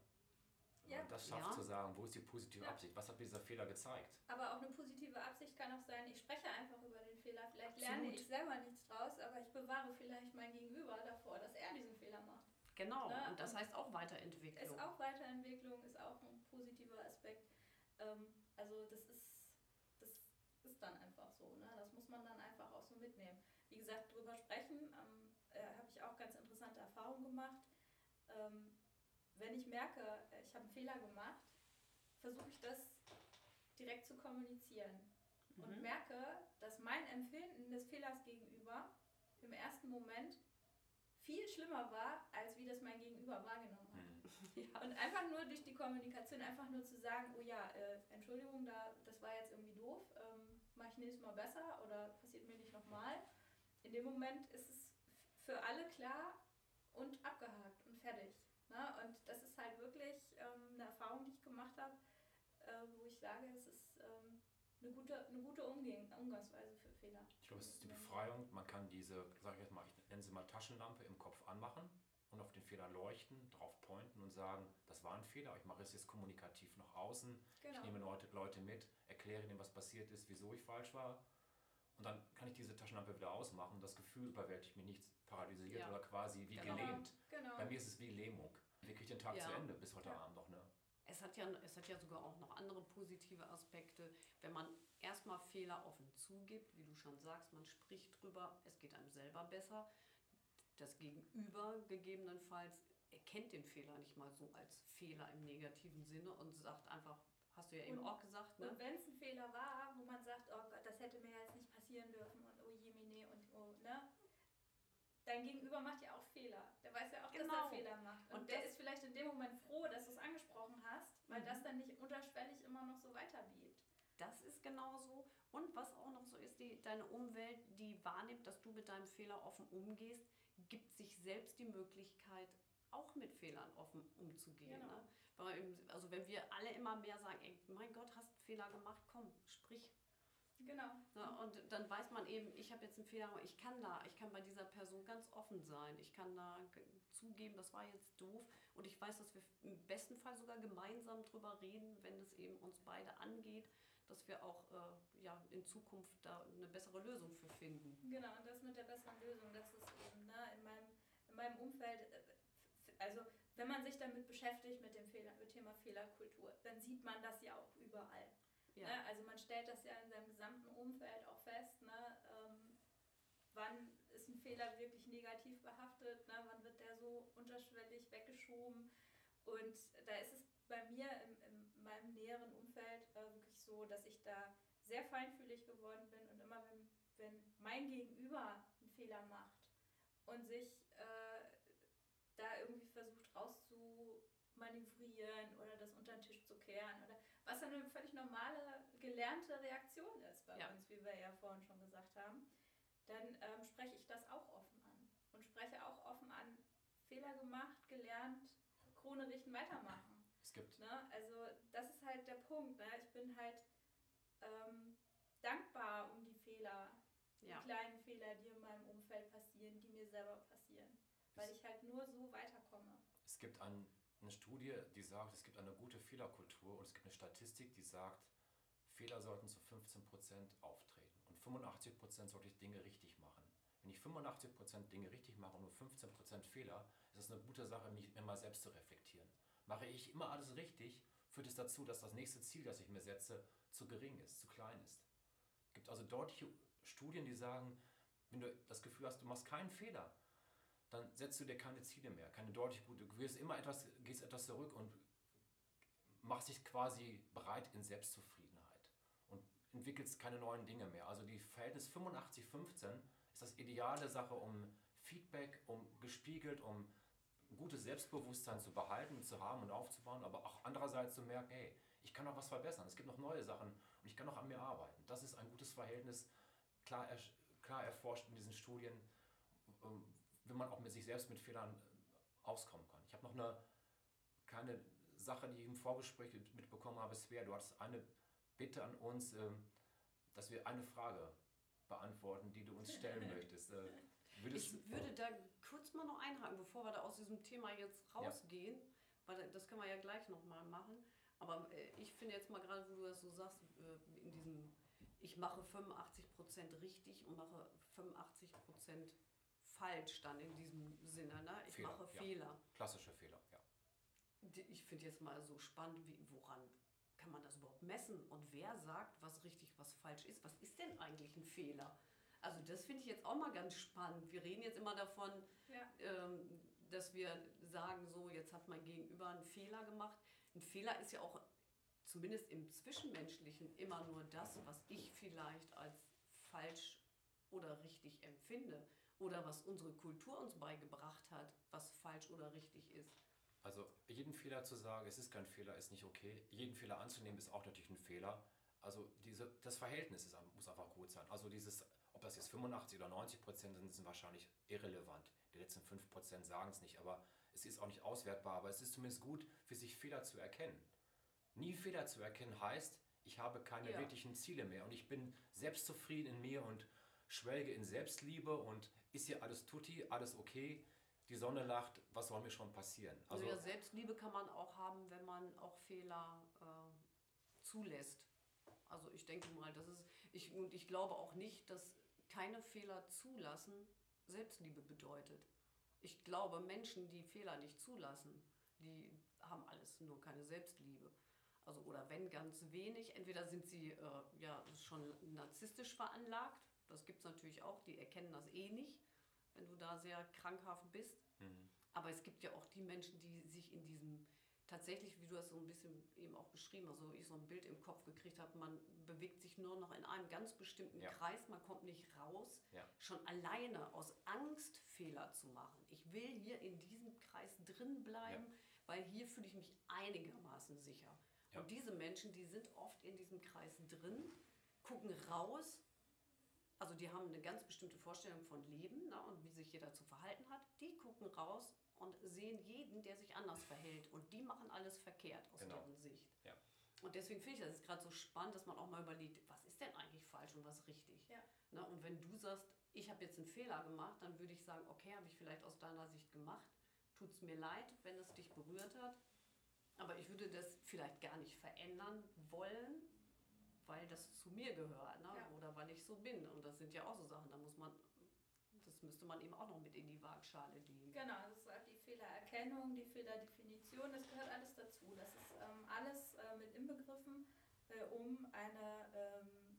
Wenn ja. man das schafft ja. zu sagen, wo ist die positive ja. Absicht? Was hat dieser Fehler gezeigt? Aber auch eine positive Absicht kann auch sein, ich spreche einfach über den Fehler. Vielleicht Absolut. lerne ich selber nichts draus, aber ich bewahre vielleicht mein Gegenüber davor, dass er diesen Fehler macht. Genau, ne? und das heißt auch Weiterentwicklung. Ist auch Weiterentwicklung, ist auch ein positiver Aspekt. Ähm, also das ist, ist dann einfach so. Ne? Das muss man dann einfach auch so mitnehmen. Wie gesagt, drüber sprechen ähm, äh, habe ich auch ganz interessante Erfahrungen gemacht. Ähm, wenn ich merke, ich habe einen Fehler gemacht, versuche ich das direkt zu kommunizieren mhm. und merke, dass mein Empfinden des Fehlers gegenüber im ersten Moment viel schlimmer war, als wie das mein Gegenüber wahrgenommen hat. Mhm. Ja. Und einfach nur durch die Kommunikation, einfach nur zu sagen, oh ja, äh, Entschuldigung, da, das war jetzt irgendwie doof, mache ich nächstes Mal besser oder passiert mir nicht nochmal. In dem Moment ist es für alle klar und abgehakt und fertig. Ne? Und das ist halt wirklich ähm, eine Erfahrung, die ich gemacht habe, äh, wo ich sage, es ist ähm, eine gute, eine gute Umgehen, Umgangsweise für Fehler. Ich glaube, es ist die Befreiung. Man kann diese, sage ich jetzt mal, ich nenne sie mal Taschenlampe im Kopf anmachen und auf den Fehler leuchten, drauf pointen und sagen, das war ein Fehler, ich mache es jetzt kommunikativ nach außen. Genau. Ich nehme Leute, Leute mit, erkläre ihnen, was passiert ist, wieso ich falsch war. Und dann kann ich diese Taschenlampe wieder ausmachen. Das Gefühl überwältigt mich nicht paralysiert ja. oder quasi wie genau. gelähmt. Genau. Bei mir ist es wie Lähmung. Wie kriege ich den Tag ja. zu Ende bis heute ja. Abend noch, ne? Es hat, ja, es hat ja sogar auch noch andere positive Aspekte. Wenn man erstmal Fehler offen zugibt, wie du schon sagst, man spricht drüber, es geht einem selber besser. Das Gegenüber gegebenenfalls erkennt den Fehler nicht mal so als Fehler im negativen Sinne und sagt einfach, hast du ja eben und, auch gesagt. Ne? Und wenn es ein Fehler war, wo man sagt, oh Gott, das hätte mir jetzt nicht passieren dürfen und oh jemine und oh, ne? dein Gegenüber macht ja auch Fehler. Der weiß ja auch, genau. dass er Fehler macht. Und, und der ist vielleicht in dem Moment froh, dass du es angesprochen hast, weil mhm. das dann nicht unterschwellig immer noch so weiterlebt. Das ist genauso. Und was auch noch so ist, die, deine Umwelt, die wahrnimmt, dass du mit deinem Fehler offen umgehst, gibt sich selbst die Möglichkeit, auch mit Fehlern offen umzugehen. Genau. Ne? Weil, also wenn wir alle immer mehr sagen, ey, mein Gott, hast Fehler gemacht, komm, sprich Genau. Ja, und dann weiß man eben, ich habe jetzt einen Fehler, ich kann da, ich kann bei dieser Person ganz offen sein. Ich kann da zugeben, das war jetzt doof. Und ich weiß, dass wir im besten Fall sogar gemeinsam drüber reden, wenn es eben uns beide angeht, dass wir auch äh, ja, in Zukunft da eine bessere Lösung für finden. Genau, und das mit der besseren Lösung, das ist eben ne, in, meinem, in meinem Umfeld, äh, also wenn man sich damit beschäftigt mit dem Fehler, mit Thema Fehlerkultur, dann sieht man das ja auch überall. Ja. Ne? Also man stellt das ja in seinem gesamten Umfeld auch fest, ne? Ähm, wann ist ein Fehler wirklich negativ behaftet, ne? wann wird der so unterschwellig weggeschoben. Und da ist es bei mir in, in meinem näheren Umfeld äh, so, dass ich da sehr feinfühlig geworden bin und immer wenn, wenn mein Gegenüber einen Fehler macht und sich äh, da irgendwie versucht rauszu manövrieren oder das unter den Tisch zu kehren oder was eine völlig normale gelernte Reaktion ist bei ja. uns, wie wir ja vorhin schon gesagt haben, dann ähm, spreche ich das auch offen an und spreche auch offen an, Fehler gemacht, gelernt, Krone richten, weitermachen. Es gibt. Ne? Also das ist halt der Punkt. Ne? Ich bin halt ähm, dankbar um die Fehler, ja. die kleinen Fehler, die in meinem Umfeld passieren, die mir selber passieren. Weil ich halt nur so weiterkomme. Es gibt ein, eine Studie, die sagt, es gibt eine gute Fehlerkultur und es gibt eine Statistik, die sagt, Fehler sollten zu 15% auftreten und 85% sollte ich Dinge richtig machen. Wenn ich 85% Dinge richtig mache und nur 15% Fehler, ist es eine gute Sache, mich immer selbst zu reflektieren. Mache ich immer alles richtig, führt es dazu, dass das nächste Ziel, das ich mir setze, zu gering ist, zu klein ist. Es gibt also deutliche Studien, die sagen, wenn du das Gefühl hast, du machst keinen Fehler, dann setzt du dir keine Ziele mehr, keine deutlich gute. Du wirst immer etwas, gehst etwas zurück und machst dich quasi bereit in Selbstzufriedenheit und entwickelst keine neuen Dinge mehr. Also die Verhältnis 85-15 ist das ideale Sache, um Feedback, um gespiegelt, um ein gutes Selbstbewusstsein zu behalten, zu haben und aufzubauen, aber auch andererseits zu merken, hey, ich kann noch was verbessern, es gibt noch neue Sachen und ich kann noch an mir arbeiten. Das ist ein gutes Verhältnis, klar, klar erforscht in diesen Studien, ähm, wenn man auch mit sich selbst mit Fehlern äh, auskommen kann. Ich habe noch eine kleine Sache, die ich im Vorgespräch mitbekommen habe, Svea, du hattest eine Bitte an uns, ähm, dass wir eine Frage beantworten, die du uns stellen möchtest. Äh, würdest ich würde da kurz mal noch einhaken, bevor wir da aus diesem Thema jetzt rausgehen, ja. weil das können wir ja gleich nochmal machen. Aber äh, ich finde jetzt mal gerade, wo du das so sagst, in diesem, ich mache 85% richtig und mache 85% falsch dann in diesem Sinne. Ne? Ich Fehler, mache ja. Fehler. Klassische Fehler, ja. Ich finde jetzt mal so spannend, wie, woran kann man das überhaupt messen? Und wer sagt, was richtig, was falsch ist? Was ist denn eigentlich ein Fehler? Also das finde ich jetzt auch mal ganz spannend. Wir reden jetzt immer davon, ja. ähm, dass wir sagen, so, jetzt hat mein Gegenüber einen Fehler gemacht. Ein Fehler ist ja auch zumindest im Zwischenmenschlichen immer nur das, was ich vielleicht als falsch oder richtig empfinde oder was unsere Kultur uns beigebracht hat, was falsch oder richtig ist. Also jeden Fehler zu sagen, es ist kein Fehler, ist nicht okay. Jeden Fehler anzunehmen, ist auch natürlich ein Fehler. Also diese, das Verhältnis ist, muss einfach gut sein. Also dieses, ob das jetzt 85 oder 90 Prozent sind, sind wahrscheinlich irrelevant. Die letzten 5 Prozent sagen es nicht, aber es ist auch nicht auswertbar. Aber es ist zumindest gut, für sich Fehler zu erkennen. Nie Fehler zu erkennen heißt, ich habe keine ja. wirklichen Ziele mehr und ich bin selbstzufrieden in mir und schwelge in Selbstliebe und ist hier alles tutti, alles okay, die Sonne lacht, was soll mir schon passieren? Also, also ja, Selbstliebe kann man auch haben, wenn man auch Fehler äh, zulässt. Also ich denke mal, das ist, ich, und ich glaube auch nicht, dass keine Fehler zulassen Selbstliebe bedeutet. Ich glaube, Menschen, die Fehler nicht zulassen, die haben alles nur keine Selbstliebe. Also oder wenn ganz wenig, entweder sind sie äh, ja schon narzisstisch veranlagt, das gibt es natürlich auch, die erkennen das eh nicht, wenn du da sehr krankhaft bist. Mhm. Aber es gibt ja auch die Menschen, die sich in diesem, tatsächlich, wie du das so ein bisschen eben auch beschrieben hast, also ich so ein Bild im Kopf gekriegt habe, man bewegt sich nur noch in einem ganz bestimmten ja. Kreis, man kommt nicht raus, ja. schon alleine aus Angst Fehler zu machen. Ich will hier in diesem Kreis drin bleiben, ja. weil hier fühle ich mich einigermaßen sicher. Und diese Menschen, die sind oft in diesem Kreis drin, gucken raus also die haben eine ganz bestimmte Vorstellung von Leben ne, und wie sich jeder zu verhalten hat. Die gucken raus und sehen jeden, der sich anders verhält. Und die machen alles verkehrt aus genau. deren Sicht. Ja. Und deswegen finde ich das gerade so spannend, dass man auch mal überlegt, was ist denn eigentlich falsch und was richtig. Ja. Ne, und wenn du sagst, ich habe jetzt einen Fehler gemacht, dann würde ich sagen, okay, habe ich vielleicht aus deiner Sicht gemacht. Tut es mir leid, wenn es dich berührt hat. Aber ich würde das vielleicht gar nicht verändern wollen, weil das zu mir gehört ne? Ja. oder weil ich so bin. Und das sind ja auch so Sachen, da muss man, das müsste man eben auch noch mit in die Waagschale legen. Genau, das ist die Fehlererkennung, die Fehlerdefinition, das gehört alles dazu. Das ist ähm, alles äh, mit inbegriffen, äh, um eine, ähm,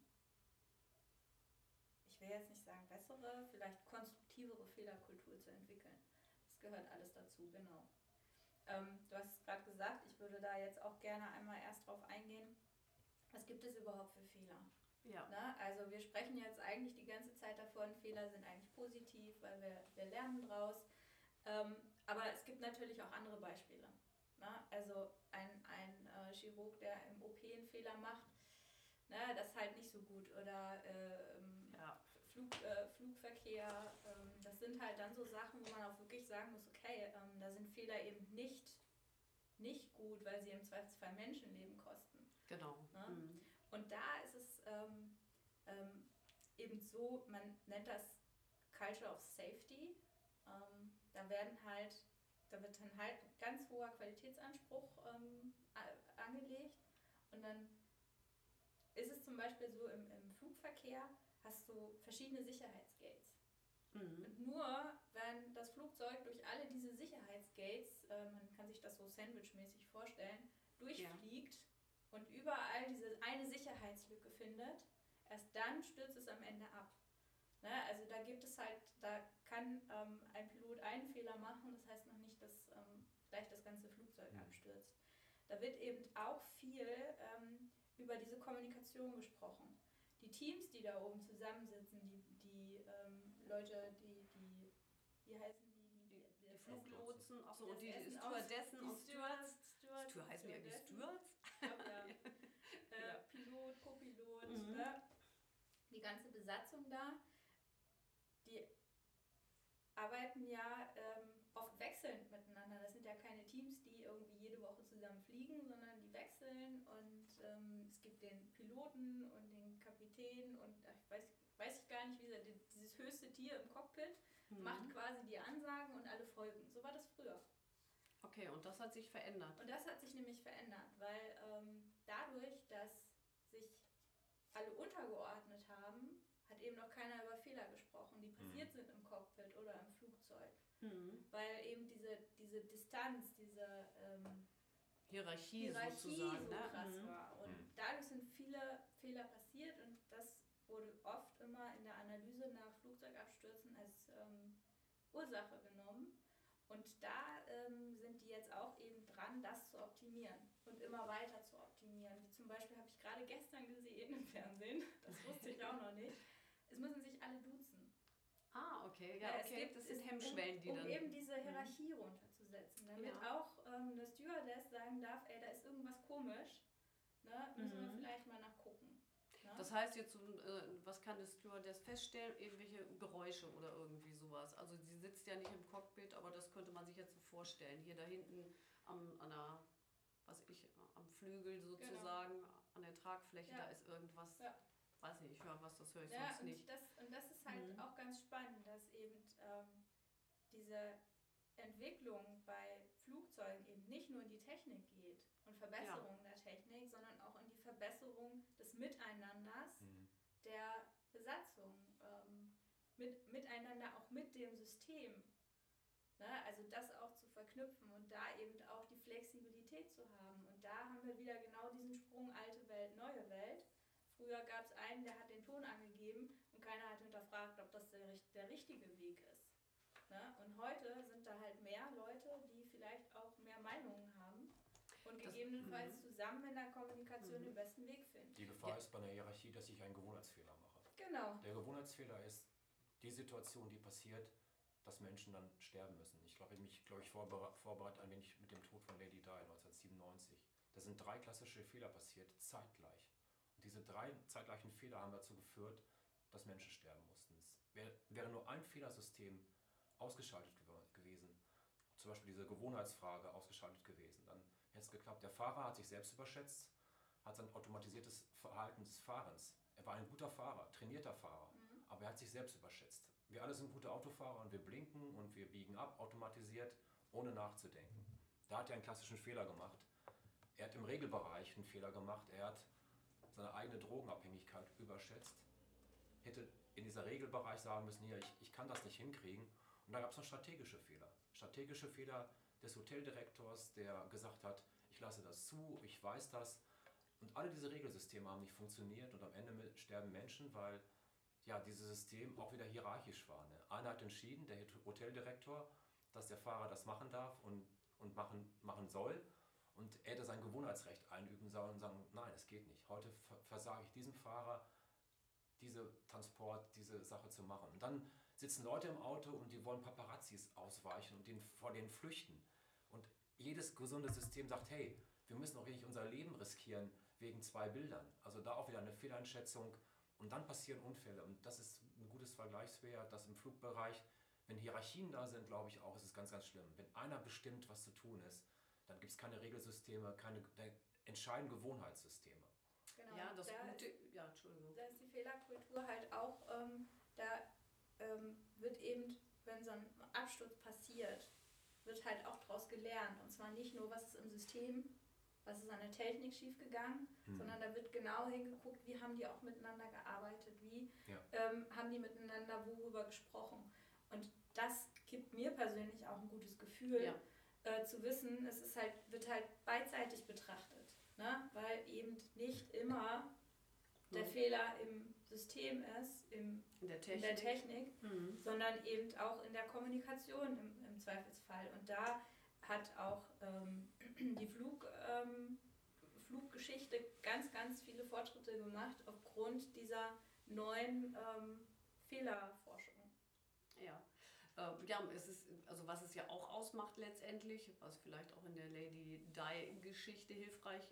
ich will jetzt nicht sagen bessere, vielleicht konstruktivere Fehlerkultur zu entwickeln. Das gehört alles dazu, genau. Ähm, du hast es gerade gesagt, ich würde da jetzt auch gerne einmal erst drauf eingehen was gibt es überhaupt für Fehler? Ja. Na, also wir sprechen jetzt eigentlich die ganze Zeit davon, Fehler sind eigentlich positiv, weil wir, wir lernen draus. Ähm, aber es gibt natürlich auch andere Beispiele. Na, also ein, ein äh, Chirurg, der im OP einen Fehler macht, na, das ist halt nicht so gut. Oder äh, ja. Flug, äh, Flugverkehr, ähm, das sind halt dann so Sachen, wo man auch wirklich sagen muss, okay, ähm, da sind Fehler eben nicht nicht gut, weil sie im Zweifelsfall Menschenleben kosten. Genau. Ne? Mhm. Und da ist es, ähm, ähm, eben so, man nennt das Culture of Safety. Ähm, da werden halt, da wird dann halt ein ganz hoher Qualitätsanspruch ähm, angelegt und dann ist es zum Beispiel so im, im Flugverkehr, hast du verschiedene Sicherheitsgates. Mhm. Und nur wenn das Flugzeug durch alle diese Sicherheitsgates, äh, man kann sich das so sandwichmäßig vorstellen, durchfliegt ja. Und überall diese eine Sicherheitslücke findet, erst dann stürzt es am Ende ab. Ne? Also da gibt es halt, da kann ähm, ein Pilot einen Fehler machen, das heißt noch nicht, dass ähm, gleich das ganze Flugzeug mhm. abstürzt. Da wird eben auch viel ähm, über diese Kommunikation gesprochen. Die Teams, die da oben zusammensitzen, die, die ähm, Leute, die, die, wie heißen die? Die, die, die Fluglotsen, achso, und die, die Stewardessen und Stewards. Stewards. Stewards heißen die eigentlich Stewards? Ja, ja. äh, Pilot, Co-Pilot, mhm. ne? die ganze Besatzung da, die arbeiten ja ähm, oft wechselnd miteinander. Das sind ja keine Teams, die irgendwie jede Woche zusammen fliegen, sondern die wechseln und ähm, es gibt den Piloten und den Kapitän und ach, ich weiß, weiß ich gar nicht, wie der, dieses höchste Tier im Cockpit mhm. macht quasi die Ansagen und alle folgen. So war das früher. Okay, und das hat sich verändert. Und das hat sich nämlich verändert, weil ähm, dadurch, dass sich alle untergeordnet eben noch keiner über Fehler gesprochen, die passiert mhm. sind im Cockpit oder im Flugzeug. Mhm. Weil eben diese, diese Distanz, diese ähm, Hierarchie, Hierarchie sozusagen, so ne? krass mhm. war. Und mhm. dadurch sind viele Fehler passiert und das wurde oft immer in der Analyse nach Flugzeugabstürzen als ähm, Ursache genommen. Und da ähm, sind die jetzt auch eben dran, das zu optimieren und immer weiter zu optimieren. Wie zum Beispiel habe ich gerade gestern gesehen im Fernsehen, das wusste ich auch noch nicht, müssen sich alle duzen. Ah, okay, ja, ja okay. Gibt, das sind Hemmschwellen, die um, dann... Um eben diese mhm. Hierarchie mhm. runterzusetzen, damit ja. auch ähm, der Stewardess sagen darf, ey, da ist irgendwas komisch, ne? müssen mhm. wir vielleicht mal nachgucken. Ne? Das heißt jetzt, äh, was kann der Stewardess feststellen? Irgendwelche Geräusche oder irgendwie sowas. Also sie sitzt ja nicht im Cockpit, aber das könnte man sich jetzt so vorstellen. Hier da hinten am, an der, was ich, am Flügel genau. sozusagen, genau. an der Tragfläche, ja. da ist irgendwas... Ja weiß nicht, ich höre was, das höre ich ja, sonst und nicht. Das, und das ist halt mhm. auch ganz spannend, dass eben ähm, diese Entwicklung bei Flugzeugen eben nicht nur in die Technik geht und Verbesserung ja. der Technik, sondern auch in die Verbesserung des Miteinanders mhm. der Besatzung, ähm, mit, miteinander auch mit dem System. Ne? Also das auch zu verknüpfen und da eben auch die Flexibilität zu haben. Und da haben wir wieder genau diesen Sprung alte Welt, neue Welt Früher gab es einen, der hat den Ton angegeben und keiner hat hinterfragt, ob das der, der richtige Weg ist. Ne? Und heute sind da halt mehr Leute, die vielleicht auch mehr Meinungen haben und das, gegebenenfalls mh. zusammen in der Kommunikation mh. den besten Weg finden. Die Gefahr ja. ist bei einer Hierarchie, dass ich einen Gewohnheitsfehler mache. Genau. Der Gewohnheitsfehler ist die Situation, die passiert, dass Menschen dann sterben müssen. Ich glaube, ich mich glaube ich vorbereitet ein wenig mit dem Tod von Lady Di 1997. Da sind drei klassische Fehler passiert, zeitgleich diese drei zeitgleichen Fehler haben dazu geführt, dass Menschen sterben mussten. Es wäre, wäre nur ein Fehlersystem ausgeschaltet gewesen, zum Beispiel diese Gewohnheitsfrage ausgeschaltet gewesen, dann hätte es geklappt. Der Fahrer hat sich selbst überschätzt, hat sein automatisiertes Verhalten des Fahrens. Er war ein guter Fahrer, trainierter Fahrer, mhm. aber er hat sich selbst überschätzt. Wir alle sind gute Autofahrer und wir blinken und wir biegen ab, automatisiert, ohne nachzudenken. Da hat er einen klassischen Fehler gemacht. Er hat im Regelbereich einen Fehler gemacht. Er hat seine eigene Drogenabhängigkeit überschätzt, hätte in dieser Regelbereich sagen müssen, hier, ich, ich kann das nicht hinkriegen. Und da gab es noch strategische Fehler. Strategische Fehler des Hoteldirektors, der gesagt hat, ich lasse das zu, ich weiß das. Und alle diese Regelsysteme haben nicht funktioniert und am Ende sterben Menschen, weil ja, dieses System auch wieder hierarchisch war. Ne? Einer hat entschieden, der Hoteldirektor, dass der Fahrer das machen darf und, und machen, machen soll. Und er hätte sein Gewohnheitsrecht einüben sollen und sagen, nein, es geht nicht. Heute versage ich diesem Fahrer, diese Transport, diese Sache zu machen. Und dann sitzen Leute im Auto und die wollen Paparazzis ausweichen und den, vor denen flüchten. Und jedes gesunde System sagt, hey, wir müssen auch nicht unser Leben riskieren wegen zwei Bildern. Also da auch wieder eine Fehleinschätzung und dann passieren Unfälle. Und das ist ein gutes Vergleichswert, dass im Flugbereich, wenn Hierarchien da sind, glaube ich auch, ist es ganz, ganz schlimm. Wenn einer bestimmt, was zu tun ist, dann gibt es keine Regelsysteme, keine entscheidenden Gewohnheitssysteme. Genau. Ja, das da Gute, ist, ja, Entschuldigung. Da ist die Fehlerkultur halt auch, ähm, da ähm, wird eben, wenn so ein Absturz passiert, wird halt auch daraus gelernt. Und zwar nicht nur, was ist im System, was ist an der Technik schiefgegangen, Mhm. sondern da wird genau hingeguckt, wie haben die auch miteinander gearbeitet, wie Ja. ähm, haben die miteinander worüber gesprochen. Und das gibt mir persönlich auch ein gutes Gefühl, Ja. Äh, zu wissen, es ist halt, wird halt beidseitig betrachtet. Ne? Weil eben nicht immer der Mhm. Fehler im System ist, im, In der in Technik. der Technik, Mhm. sondern eben auch in der Kommunikation im, im Zweifelsfall. Und da hat auch ähm, die Flug, ähm, Fluggeschichte ganz, ganz viele Fortschritte gemacht aufgrund dieser neuen ähm, Fehlerforschung. Ja. Äh, ja, es ist, also was es ja auch ausmacht letztendlich, was vielleicht auch in der Lady Di-Geschichte hilfreich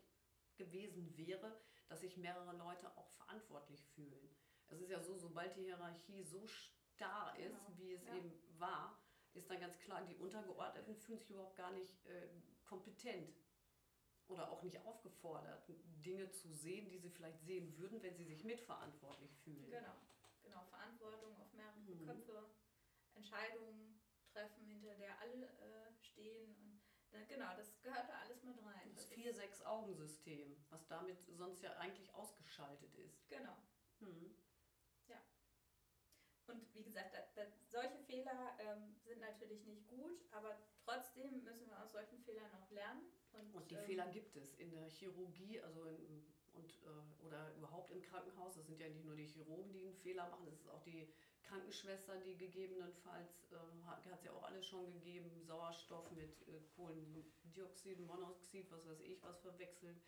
gewesen wäre, dass sich mehrere Leute auch verantwortlich fühlen. Es ist ja so, sobald die Hierarchie so starr ist, Genau, wie es ja. eben war, ist dann ganz klar, die Untergeordneten fühlen sich überhaupt gar nicht äh, kompetent oder auch nicht aufgefordert, Dinge zu sehen, die sie vielleicht sehen würden, wenn sie sich mitverantwortlich fühlen. Genau, genau. Verantwortung auf mehrere Mhm. Köpfe, Entscheidungen treffen, hinter der alle äh, stehen. Und da, genau, das gehört da alles mit rein. Das Vier-Sechs-Augen-System, was damit sonst ja eigentlich ausgeschaltet ist. Genau. Hm. Und wie gesagt, da, da, solche Fehler ähm, sind natürlich nicht gut, aber trotzdem müssen wir aus solchen Fehlern auch lernen. Und, Und die ähm, Fehler gibt es in der Chirurgie, also in, und, äh, oder überhaupt im Krankenhaus. Es sind ja nicht nur die Chirurgen, die einen Fehler machen, es ist auch die Krankenschwester, die gegebenenfalls, äh, hat es ja auch alles schon gegeben, Sauerstoff mit äh, Kohlendioxid, Monoxid, was weiß ich, was verwechselt.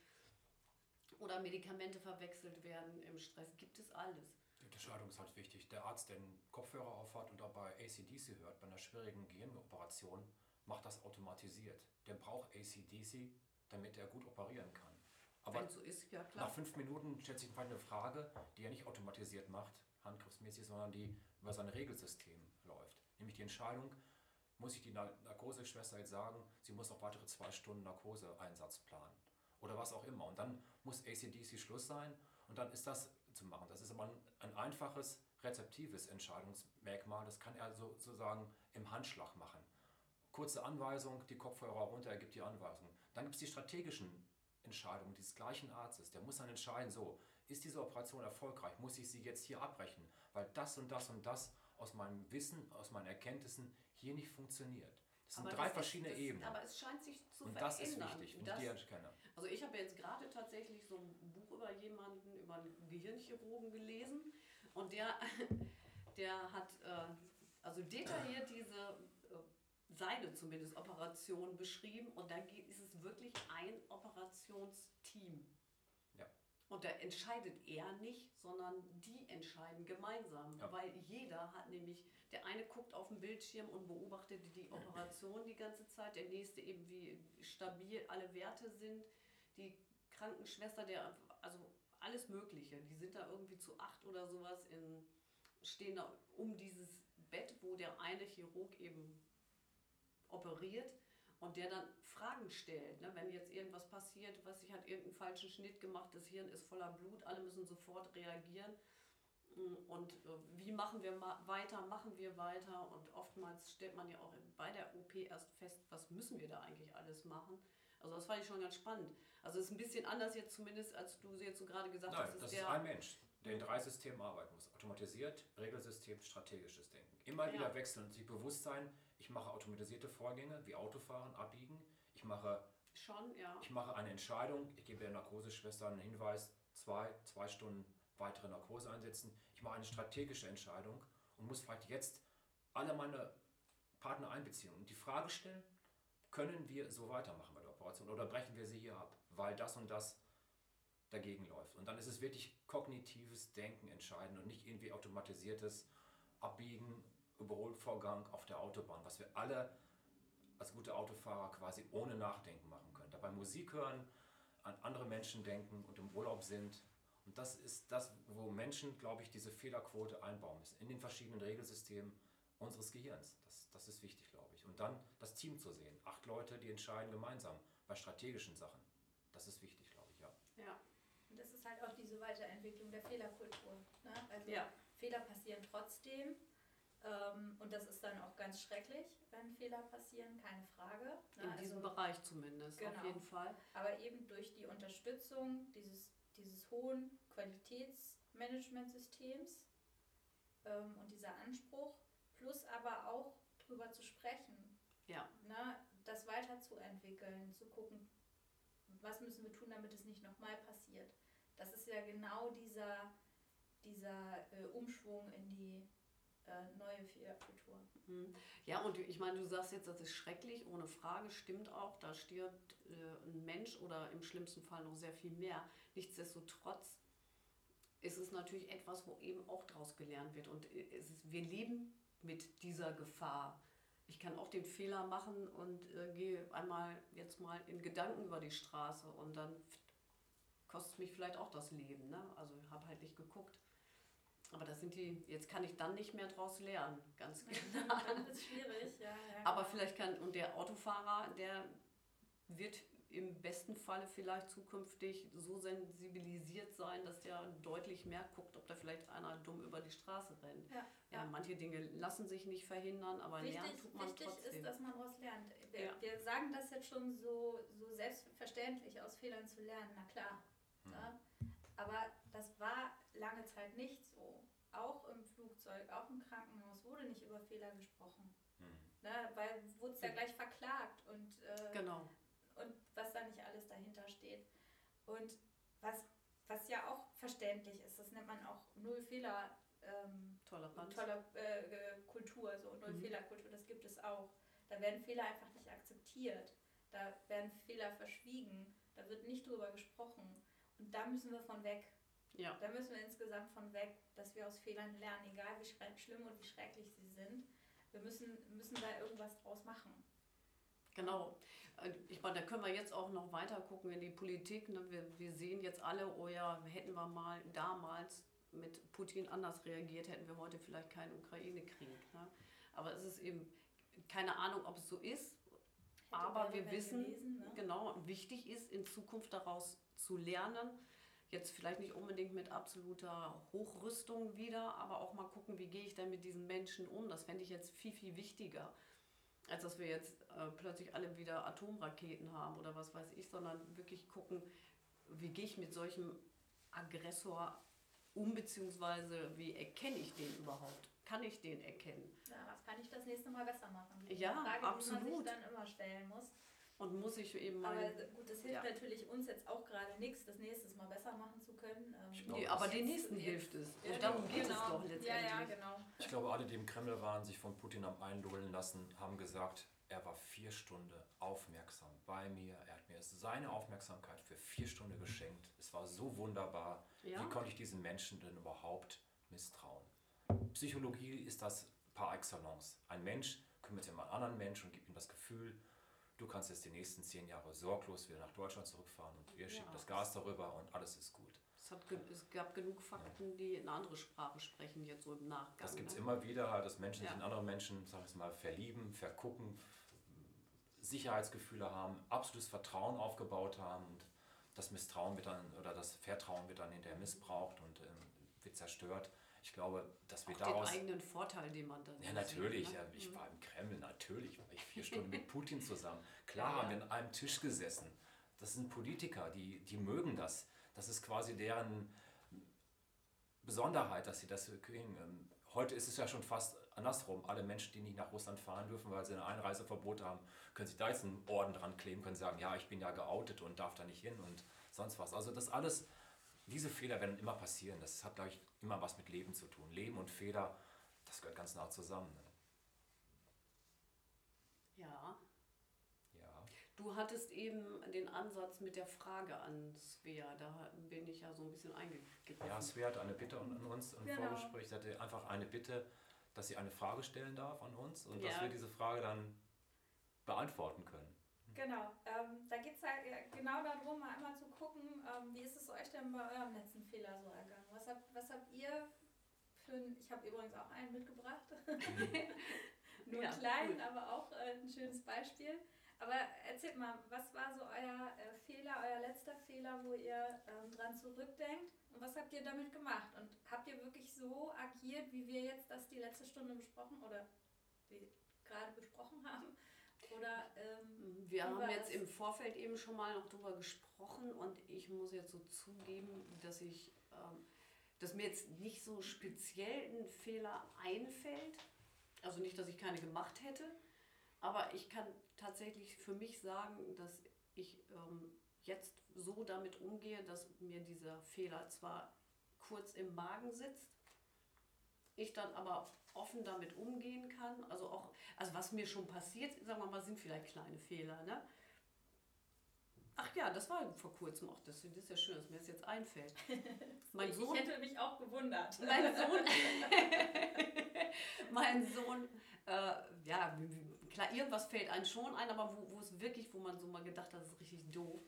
Oder Medikamente verwechselt werden im Stress, gibt es alles. Die Unterscheidung ist halt wichtig. Der Arzt, der einen Kopfhörer aufhat und dabei ACDC hört, bei einer schwierigen Gehirnoperation, macht das automatisiert. Der braucht ACDC, damit er gut operieren kann. Aber so ist, ja klar. nach fünf Minuten stellt sich eine Frage, die er nicht automatisiert macht, handgriffsmäßig, sondern die über sein Regelsystem läuft. Nämlich die Entscheidung, muss ich die Nar- Narkoseschwester jetzt sagen, sie muss noch weitere zwei Stunden Narkoseeinsatz planen. Oder was auch immer. Und dann muss ACDC Schluss sein und dann ist das zu machen. Das ist aber ein, ein einfaches, rezeptives Entscheidungsmerkmal. Das kann er so- sozusagen im Handschlag machen. Kurze Anweisung, die Kopfhörer runter, er gibt die Anweisung. Dann gibt es die strategischen Entscheidungen dieses gleichen Arztes. Der muss dann entscheiden, so, ist diese Operation erfolgreich? Muss ich sie jetzt hier abbrechen? Weil das und das und das aus meinem Wissen, aus meinen Erkenntnissen hier nicht funktioniert. Das sind Aber drei das ist- verschiedene das, Ebenen. Aber es scheint sich zu und das verändern. ist wichtig, wenn Das- ich die erkenne. Also ich habe jetzt gerade tatsächlich so ein Buch über jemanden, über einen Gehirnchirurgen gelesen und der, der hat äh, also detailliert diese, äh, seine zumindest Operation beschrieben und da ist es wirklich ein Operationsteam. Und da entscheidet er nicht, sondern die entscheiden gemeinsam. Ja. Weil jeder hat nämlich, der eine guckt auf den Bildschirm und beobachtet die Operation die ganze Zeit, der nächste eben wie stabil alle Werte sind, die Krankenschwester, der, also alles Mögliche, die sind da irgendwie zu acht oder sowas in, stehen da um dieses Bett, wo der eine Chirurg eben operiert und der dann Fragen stellt. Ne? Wenn jetzt irgendwas passiert, was ich hat irgendeinen falschen Schnitt gemacht, das Hirn ist voller Blut, alle müssen sofort reagieren. Mm, Und äh, wie machen wir weiter, machen wir weiter und oftmals stellt man ja auch bei der OP erst fest, was müssen wir da eigentlich alles machen. Also das fand ich schon ganz spannend. Also es ist ein bisschen anders jetzt zumindest, als du jetzt so gerade gesagt Nein, hast. das ist der, ein Mensch, der in drei Systemen arbeiten muss. Automatisiert, Regelsystem, strategisches Denken. Immer Ja. wieder wechseln und sich bewusst sein, ich mache automatisierte Vorgänge wie Autofahren, Abbiegen. Ich mache, Schon, ja. ich mache eine Entscheidung, ich gebe der Narkoseschwester einen Hinweis, zwei, zwei Stunden weitere Narkose einsetzen. Ich mache eine strategische Entscheidung und muss vielleicht jetzt alle meine Partner einbeziehen und die Frage stellen, können wir so weitermachen bei der Operation oder brechen wir sie hier ab, weil das und das dagegen läuft. Und dann ist es wirklich kognitives Denken entscheidend und nicht irgendwie automatisiertes Abbiegen, Überholvorgang auf der Autobahn, was wir alle als gute Autofahrer quasi ohne Nachdenken machen können. Dabei Musik hören, an andere Menschen denken und im Urlaub sind. Und das ist das, wo Menschen, glaube ich, diese Fehlerquote einbauen müssen. In den verschiedenen Regelsystemen unseres Gehirns. Das, das ist wichtig, glaube ich. Und dann das Team zu sehen. Acht Leute, die entscheiden gemeinsam bei strategischen Sachen. Das ist wichtig, glaube ich, ja. Ja. Und das ist halt auch diese Weiterentwicklung der Fehlerkultur. Ne? Also Ja. Fehler passieren trotzdem. Ähm, und das ist dann auch ganz schrecklich, wenn Fehler passieren, keine Frage. Ne? In diesem Also- Bereich zumindest, auf Genau. jeden Fall. aber eben durch die Unterstützung dieses, dieses hohen Qualitätsmanagementsystems ähm, und dieser Anspruch, plus aber auch drüber zu sprechen, Ja. ne, das weiterzuentwickeln, zu gucken, was müssen wir tun, damit es nicht nochmal passiert. Das ist ja genau dieser, dieser äh, Umschwung in die neue Fehlerkultur. Hm. Ja, und ich meine, du sagst jetzt, das ist schrecklich, ohne Frage, stimmt auch, da stirbt äh, ein Mensch oder im schlimmsten Fall noch sehr viel mehr. Nichtsdestotrotz ist es natürlich etwas, wo eben auch daraus gelernt wird. Und äh, ist, wir leben mit dieser Gefahr. Ich kann auch den Fehler machen und äh, gehe einmal jetzt mal in Gedanken über die Straße und dann kostet es mich vielleicht auch das Leben. Ne? Also habe halt nicht geguckt. Aber das sind die, jetzt kann ich dann nicht mehr draus lernen, ganz genau. Wird es schwierig, ja. ja Aber genau. vielleicht kann, und der Autofahrer, der wird im besten Falle vielleicht zukünftig so sensibilisiert sein, dass der deutlich mehr guckt, ob da vielleicht einer dumm über die Straße rennt. Ja, Ja, ja. manche Dinge lassen sich nicht verhindern, aber lernen Wichtig, tut man wichtig trotzdem. ist, dass man daraus lernt. Wir, Ja. wir sagen das jetzt schon so, so selbstverständlich, aus Fehlern zu lernen, na klar. Hm. Ne? Aber das war lange Zeit nicht so. Auch im Flugzeug, auch im Krankenhaus wurde nicht über Fehler gesprochen. Hm. Ne? Weil wurde es ja gleich verklagt und, äh, genau. und was da nicht alles dahinter steht. Und was, was ja auch verständlich ist, das nennt man auch Null-Fehler. Ähm, Toleranz. tolle äh, äh, Kultur, so null Mhm. Fehlerkultur, das gibt es auch. Da werden Fehler einfach nicht akzeptiert. Da werden Fehler verschwiegen. Da wird nicht drüber gesprochen. Und da müssen wir von weg. Ja, Da müssen wir insgesamt von weg, dass wir aus Fehlern lernen, egal wie schlimm und wie schrecklich sie sind. Wir müssen, müssen da irgendwas draus machen. genau. Äh, Ich meine, da können wir jetzt auch noch weiter gucken in die Politik. Ne? Wir, wir sehen jetzt alle, oh ja, hätten wir mal damals mit Putin anders reagiert, hätten wir heute vielleicht keinen Ukraine-Krieg. Ne? Aber es ist eben keine Ahnung, ob es so ist. Hätte Aber wir wissen, gewesen, ne? genau, wichtig ist, in Zukunft daraus zu lernen. Jetzt vielleicht nicht unbedingt mit absoluter Hochrüstung wieder, aber auch mal gucken, wie gehe ich denn mit diesen Menschen um. Das fände ich jetzt viel, viel wichtiger, als dass wir jetzt äh, plötzlich alle wieder Atomraketen haben oder was weiß ich, sondern wirklich gucken, wie gehe ich mit solchem Aggressor um, beziehungsweise wie erkenne ich den überhaupt? Kann ich den erkennen? Ja, was kann ich das nächste Mal besser machen? Die Ja, Frage, die man absolut. sich dann immer stellen muss. Und muss ich eben Aber mal. gut, das hilft Ja. natürlich uns jetzt auch gerade nichts, das nächstes Mal besser machen zu können. Ähm, glaube, Nee, aber den nächsten hilft es. Ja, darum geht genau. es doch letztendlich. Ja, ja, genau. Ich glaube, alle, die im Kreml waren, sich von Putin haben einlullen lassen, haben gesagt, er war vier Stunden aufmerksam bei mir. Er hat mir seine Aufmerksamkeit für vier Stunden geschenkt. Es war so wunderbar. Ja. Wie konnte ich diesen Menschen denn überhaupt misstrauen? Psychologie ist das par excellence. Ein Mensch kümmert sich um einen anderen Mensch und gibt ihm das Gefühl, du kannst jetzt die nächsten zehn Jahre sorglos wieder nach Deutschland zurückfahren und wir schicken Ja. das Gas darüber und alles ist gut. Es, hat, es gab genug Fakten, die eine andere Sprache sprechen, jetzt so im Nachgang. Das gibt es ne? immer wieder, halt, dass Menschen sich Ja. in andere Menschen, sag ich mal, verlieben, vergucken, Sicherheitsgefühle haben, absolutes Vertrauen aufgebaut haben und das Misstrauen wird dann oder das Vertrauen wird dann hinterher missbraucht und ähm, wird zerstört. Ich glaube, dass wir Auch daraus. den eigenen Vorteil, den man dann Ja, natürlich. sieht, Ja, ne? ich Mhm. war im Kreml, natürlich war ich vier Stunden mit Putin zusammen. Klar Ja, haben ja. wir an einem Tisch gesessen. Das sind Politiker, die, die mögen das. Das ist quasi deren Besonderheit, dass sie das kriegen. Ähm, Heute ist es ja schon fast andersrum. Alle Menschen, die nicht nach Russland fahren dürfen, weil sie ein Einreiseverbot haben, können sich da jetzt einen Orden dran kleben, können sagen, ja, ich bin ja geoutet und darf da nicht hin und sonst was. Also das alles, diese Fehler werden immer passieren. Das hat, glaube ich, immer was mit Leben zu tun. Leben und Fehler, das gehört ganz nah zusammen. Ne? Ja. Ja. Du hattest eben den Ansatz mit der Frage an Svea, da bin ich ja so ein bisschen eingegriffen. Ja, Svea hat eine Bitte an uns im Genau. Vorgespräch. Sie hatte einfach eine Bitte, dass sie eine Frage stellen darf an uns und dass Ja. wir diese Frage dann beantworten können. Genau, ähm, da geht es halt äh, genau darum, mal einmal zu gucken, ähm, wie ist es euch denn bei eurem letzten Fehler so ergangen? Was habt, was habt ihr für ein, ich habe übrigens auch einen mitgebracht, nur Ja, klein, cool. aber auch äh, ein schönes Beispiel. Aber erzählt mal, was war so euer äh, Fehler, euer letzter Fehler, wo ihr ähm, dran zurückdenkt? Und was habt ihr damit gemacht? Und habt ihr wirklich so agiert, wie wir jetzt das die letzte Stunde besprochen oder gerade besprochen haben? Oder, ähm, wir haben jetzt im Vorfeld eben schon mal noch drüber gesprochen und ich muss jetzt so zugeben, dass ich, ähm, dass mir jetzt nicht so speziell ein Fehler einfällt. Also nicht, dass ich keine gemacht hätte, aber ich kann tatsächlich für mich sagen, dass ich ähm, jetzt so damit umgehe, dass mir dieser Fehler zwar kurz im Magen sitzt, ich dann aber offen damit umgehen kann. Also auch, also was mir schon passiert, sagen wir mal, sind vielleicht kleine Fehler. Ne? Ach ja, das war vor kurzem auch. Das, das ist ja schön, dass mir das jetzt einfällt. Mein Sohn, ich hätte mich auch gewundert. Mein Sohn, mein Sohn, äh, ja, klar, irgendwas fällt einem schon ein, aber wo, wo es wirklich, wo man so mal gedacht hat, das ist richtig doof.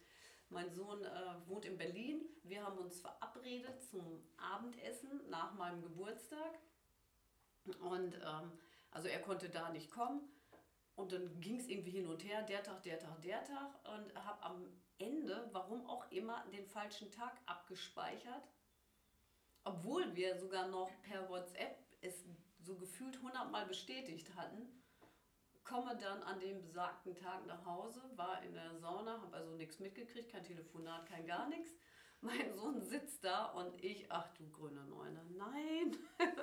Mein Sohn äh, wohnt in Berlin. Wir haben uns verabredet zum Abendessen nach meinem Geburtstag. Und ähm, also er konnte da nicht kommen. Und dann ging es irgendwie hin und her, der Tag, der Tag, der Tag. Und habe am Ende, warum auch immer, den falschen Tag abgespeichert. Obwohl wir sogar noch per WhatsApp es so gefühlt hundertmal bestätigt hatten. Komme dann an dem besagten Tag nach Hause, war in der Sauna, habe also nichts mitgekriegt, kein Telefonat, kein gar nichts. Mein Sohn sitzt da und ich, ach du grüne Neune, nein.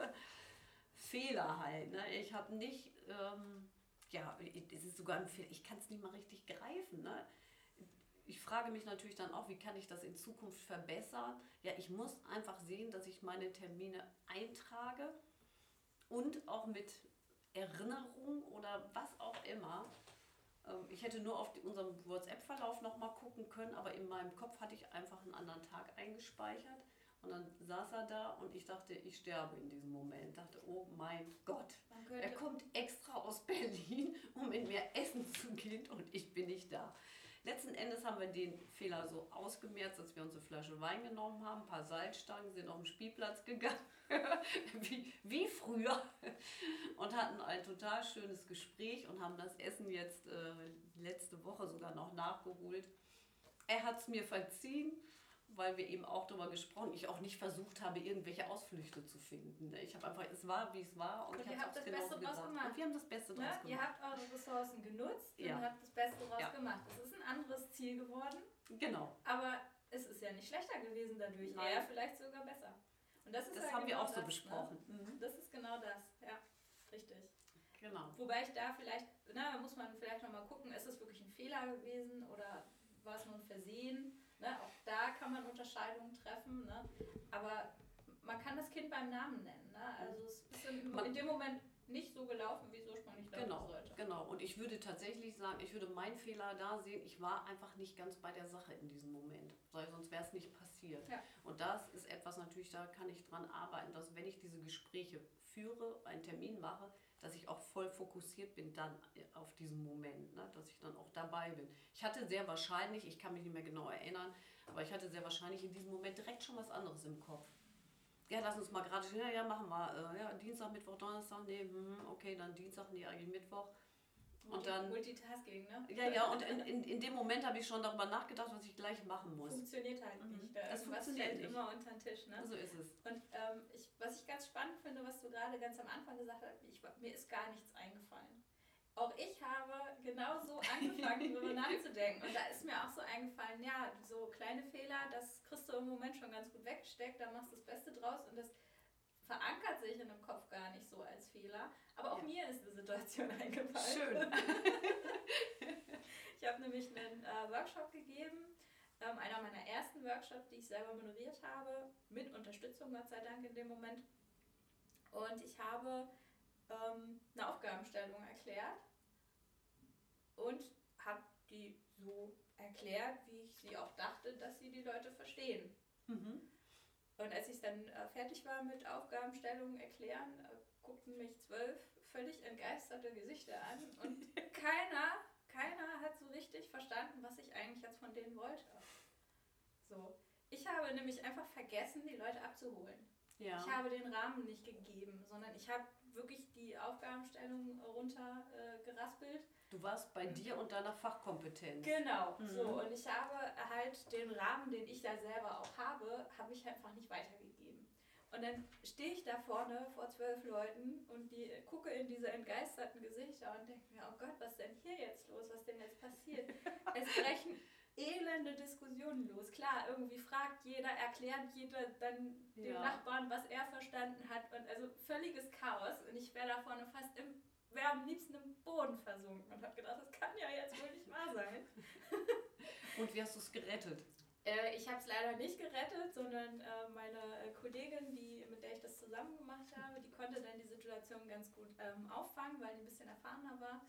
Fehler halt. Ne? Ich habe nicht, ähm, ja, es ist sogar ein Fehler, ich kann es nicht mal richtig greifen. Ne? Ich frage mich natürlich dann auch, wie kann ich das in Zukunft verbessern? Ja, ich muss einfach sehen, dass ich meine Termine eintrage und auch mit Erinnerung oder was auch immer. Ähm, ich hätte nur auf unserem WhatsApp-Verlauf nochmal gucken können, aber in meinem Kopf hatte ich einfach einen anderen Tag eingespeichert. Und dann saß er da und ich dachte, ich sterbe in diesem Moment. Dachte, oh mein Gott, er kommt extra aus Berlin, um mit mir essen zu gehen und ich bin nicht da. Letzten Endes haben wir den Fehler so ausgemerzt, dass wir uns eine Flasche Wein genommen haben, ein paar Salzstangen, sind auf den Spielplatz gegangen, wie, wie früher, und hatten ein total schönes Gespräch und haben das Essen jetzt äh, letzte Woche sogar noch nachgeholt. Er hat es mir verziehen weil wir eben auch darüber gesprochen, ich auch nicht versucht habe, irgendwelche Ausflüchte zu finden. Ich habe einfach, es war, wie es war und, und ich habe das Beste draus gemacht. Und wir haben das Beste draus gemacht. Ihr habt eure Ressourcen genutzt ja. und habt das Beste draus ja. gemacht. Es ist ein anderes Ziel geworden. Genau. Aber es ist ja nicht schlechter gewesen dadurch, Nein. eher vielleicht sogar besser. Und das, ist das haben genau wir auch das, so ne? besprochen. Ne? Mhm. Das ist genau das, ja, richtig. Genau. Wobei ich da vielleicht, na, da muss man vielleicht nochmal gucken, ist es wirklich ein Fehler gewesen oder war es nur ein Versehen? Ne? Auch da kann man Unterscheidungen treffen, ne? aber man kann das Kind beim Namen nennen. Ne? Also es ist in, in dem Moment nicht so gelaufen, wie es laufen genau, sollte. Genau, und ich würde tatsächlich sagen, ich würde meinen Fehler da sehen, ich war einfach nicht ganz bei der Sache in diesem Moment, weil sonst wäre es nicht passiert. Ja. Und das ist etwas natürlich, da kann ich dran arbeiten, dass wenn ich diese Gespräche führe, einen Termin mache, dass ich auch voll fokussiert bin dann auf diesen Moment, ne? dass ich dann auch dabei bin. Ich hatte sehr wahrscheinlich, ich kann mich nicht mehr genau erinnern, aber ich hatte sehr wahrscheinlich in diesem Moment direkt schon was anderes im Kopf. Ja, lass uns mal gerade, ja, ja, machen wir. Äh, ja, Dienstag, Mittwoch, Donnerstag, nee, hm, okay, dann Dienstag, nee, eigentlich Mittwoch. Und dann, Multitasking, ne? Ja, ja, und in, in, in dem Moment habe ich schon darüber nachgedacht, was ich gleich machen muss. Funktioniert halt mhm. nicht. Das funktioniert nicht. immer unter den Tisch, ne? So ist es. Und ähm, ich, was ich ganz spannend finde, was du gerade ganz am Anfang gesagt hast, ich, mir ist gar nichts eingefallen. Auch ich habe genauso angefangen, darüber nachzudenken. Und da ist mir auch so eingefallen, ja, so kleine Fehler, das kriegst du im Moment schon ganz gut weggesteckt, da machst du das Beste draus und das verankert sich in dem Kopf gar nicht so als Fehler. Aber auch ja. mir ist eine Situation eingefallen. Schön. ich habe nämlich einen äh, Workshop gegeben, ähm, einer meiner ersten Workshops, die ich selber moderiert habe, mit Unterstützung, Gott sei Dank, in dem Moment. Und ich habe ähm, eine Aufgabenstellung erklärt und habe die so erklärt, wie ich sie auch dachte, dass sie die Leute verstehen. Mhm. Und als ich dann äh, fertig war mit Aufgabenstellungen erklären, äh, guckten mich zwölf völlig entgeisterte Gesichter an und keiner, keiner hat so richtig verstanden, was ich eigentlich jetzt von denen wollte. So. Ich habe nämlich einfach vergessen, die Leute abzuholen. Ja. Ich habe den Rahmen nicht gegeben, sondern ich habe wirklich die Aufgabenstellung runtergeraspelt. Äh, Du warst bei dir und deiner Fachkompetenz. Genau, mhm. so. Und ich habe halt den Rahmen, den ich da selber auch habe, habe ich einfach nicht weitergegeben. Und dann stehe ich da vorne vor zwölf Leuten und die gucke in diese entgeisterten Gesichter und denke mir, oh Gott, was ist denn hier jetzt los? Was denn jetzt passiert? es brechen elende Diskussionen los. Klar, irgendwie fragt jeder, erklärt jeder dann ja. dem Nachbarn, was er verstanden hat. Und also völliges Chaos. Und ich wäre da vorne fast im, wäre am liebsten im Boden versunken und habe gedacht, das kann ja jetzt wohl nicht wahr sein. und wie hast du es gerettet? Äh, ich habe es leider nicht gerettet, sondern äh, meine äh, Kollegin, die, mit der ich das zusammen gemacht habe, die konnte dann die Situation ganz gut ähm, auffangen, weil die ein bisschen erfahrener war.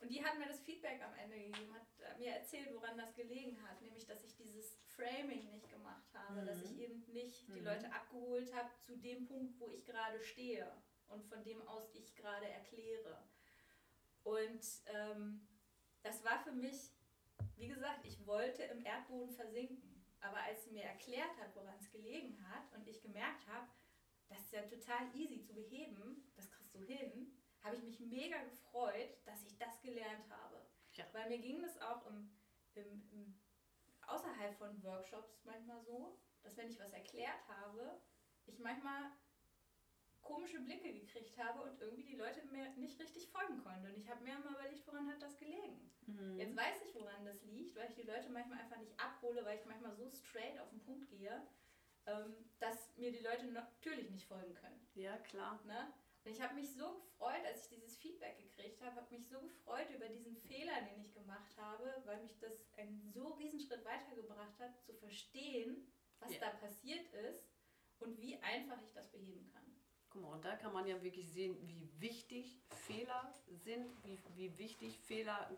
Und die hat mir das Feedback am Ende gegeben, hat mir erzählt, woran das gelegen hat, nämlich dass ich dieses Framing nicht gemacht habe, mhm. dass ich eben nicht mhm. die Leute abgeholt habe zu dem Punkt, wo ich gerade stehe und von dem aus ich gerade erkläre. Und ähm, das war für mich, wie gesagt, ich wollte im Erdboden versinken. Aber als sie mir erklärt hat, woran es gelegen hat und ich gemerkt habe, das ist ja total easy zu beheben, das kriegst du hin, habe ich mich mega gefreut, dass ich das gelernt habe. Ja. Weil mir ging es auch im, im, im, außerhalb von Workshops manchmal so, dass wenn ich was erklärt habe, ich manchmal komische Blicke gekriegt habe und irgendwie die Leute mir nicht richtig folgen konnten. Und ich habe mir mal überlegt, woran hat das gelegen. Mhm. Jetzt weiß ich, woran das liegt, weil ich die Leute manchmal einfach nicht abhole, weil ich manchmal so straight auf den Punkt gehe, ähm, dass mir die Leute natürlich nicht folgen können. Ja, klar. Ne? Und ich habe mich so gefreut, als ich dieses Feedback gekriegt habe, habe mich so gefreut über diesen Fehler, den ich gemacht habe, weil mich das einen so riesen Schritt weitergebracht hat, zu verstehen, was ja. da passiert ist und wie einfach ich das beheben kann. Guck mal, und da kann man ja wirklich sehen, wie wichtig Fehler sind, wie, wie wichtig Fehler,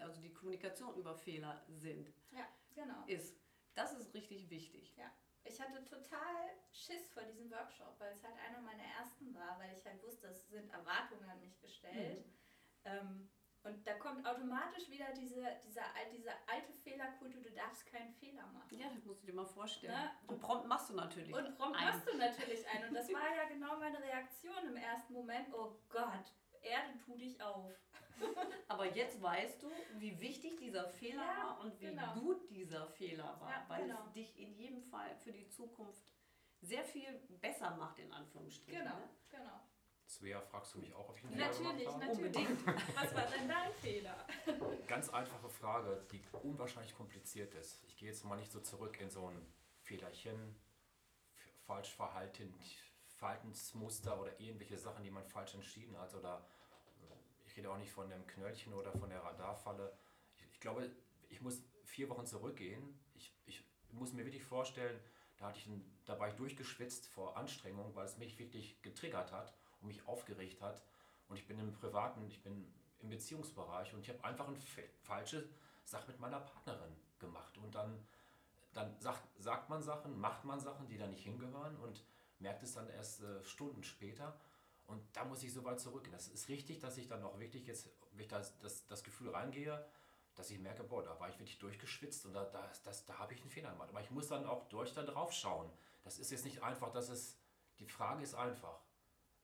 also die Kommunikation über Fehler sind. Ja, genau. Ist. Das ist richtig wichtig. Ja. Ich hatte total Schiss vor diesem Workshop, weil es halt einer meiner ersten war, weil ich halt wusste, es sind Erwartungen an mich gestellt. Mhm. Ähm, und da kommt automatisch wieder diese, diese, diese alte Fehlerkultur, du darfst keinen Fehler machen. Ja, das musst du dir mal vorstellen. Ne? Und prompt machst du natürlich Und prompt einen. machst du natürlich einen. Und das war ja genau meine Reaktion im ersten Moment. Oh Gott, Erde, tu dich auf. Aber jetzt weißt du, wie wichtig dieser Fehler ja, war und wie genau. gut dieser Fehler war, ja, weil genau. es dich in jedem Fall für die Zukunft sehr viel besser macht, in Anführungsstrichen. Genau, ne? genau. Svea, fragst du mich auch, ob ich einen Fehler natürlich, gemacht habe? Natürlich, Unbedingt. Was war denn dein Fehler? Ganz einfache Frage, die unwahrscheinlich kompliziert ist. Ich gehe jetzt mal nicht so zurück in so ein Fehlerchen, falsch verhalten, Verhaltensmuster oder irgendwelche Sachen, die man falsch entschieden hat. Oder ich rede auch nicht von einem Knöllchen oder von der Radarfalle. Ich, ich glaube, ich muss vier Wochen zurückgehen. Ich, ich muss mir wirklich vorstellen, da, hatte ich da war ich durchgeschwitzt vor Anstrengung, weil es mich wirklich getriggert hat und mich aufgeregt hat. Und ich bin im privaten, ich bin im Beziehungsbereich und ich habe einfach eine falsche Sache mit meiner Partnerin gemacht. Und dann, dann sagt, sagt man Sachen, macht man Sachen, die da nicht hingehören und merkt es dann erst äh, Stunden später. Und da muss ich so weit zurückgehen. Das ist richtig, dass ich dann auch wirklich jetzt, wenn ich das, das, das Gefühl reingehe, dass ich merke, boah, da war ich wirklich durchgeschwitzt und da, da, das, da habe ich einen Fehler gemacht. Aber ich muss dann auch durch da drauf schauen. Das ist jetzt nicht einfach, dass es, die Frage ist einfach.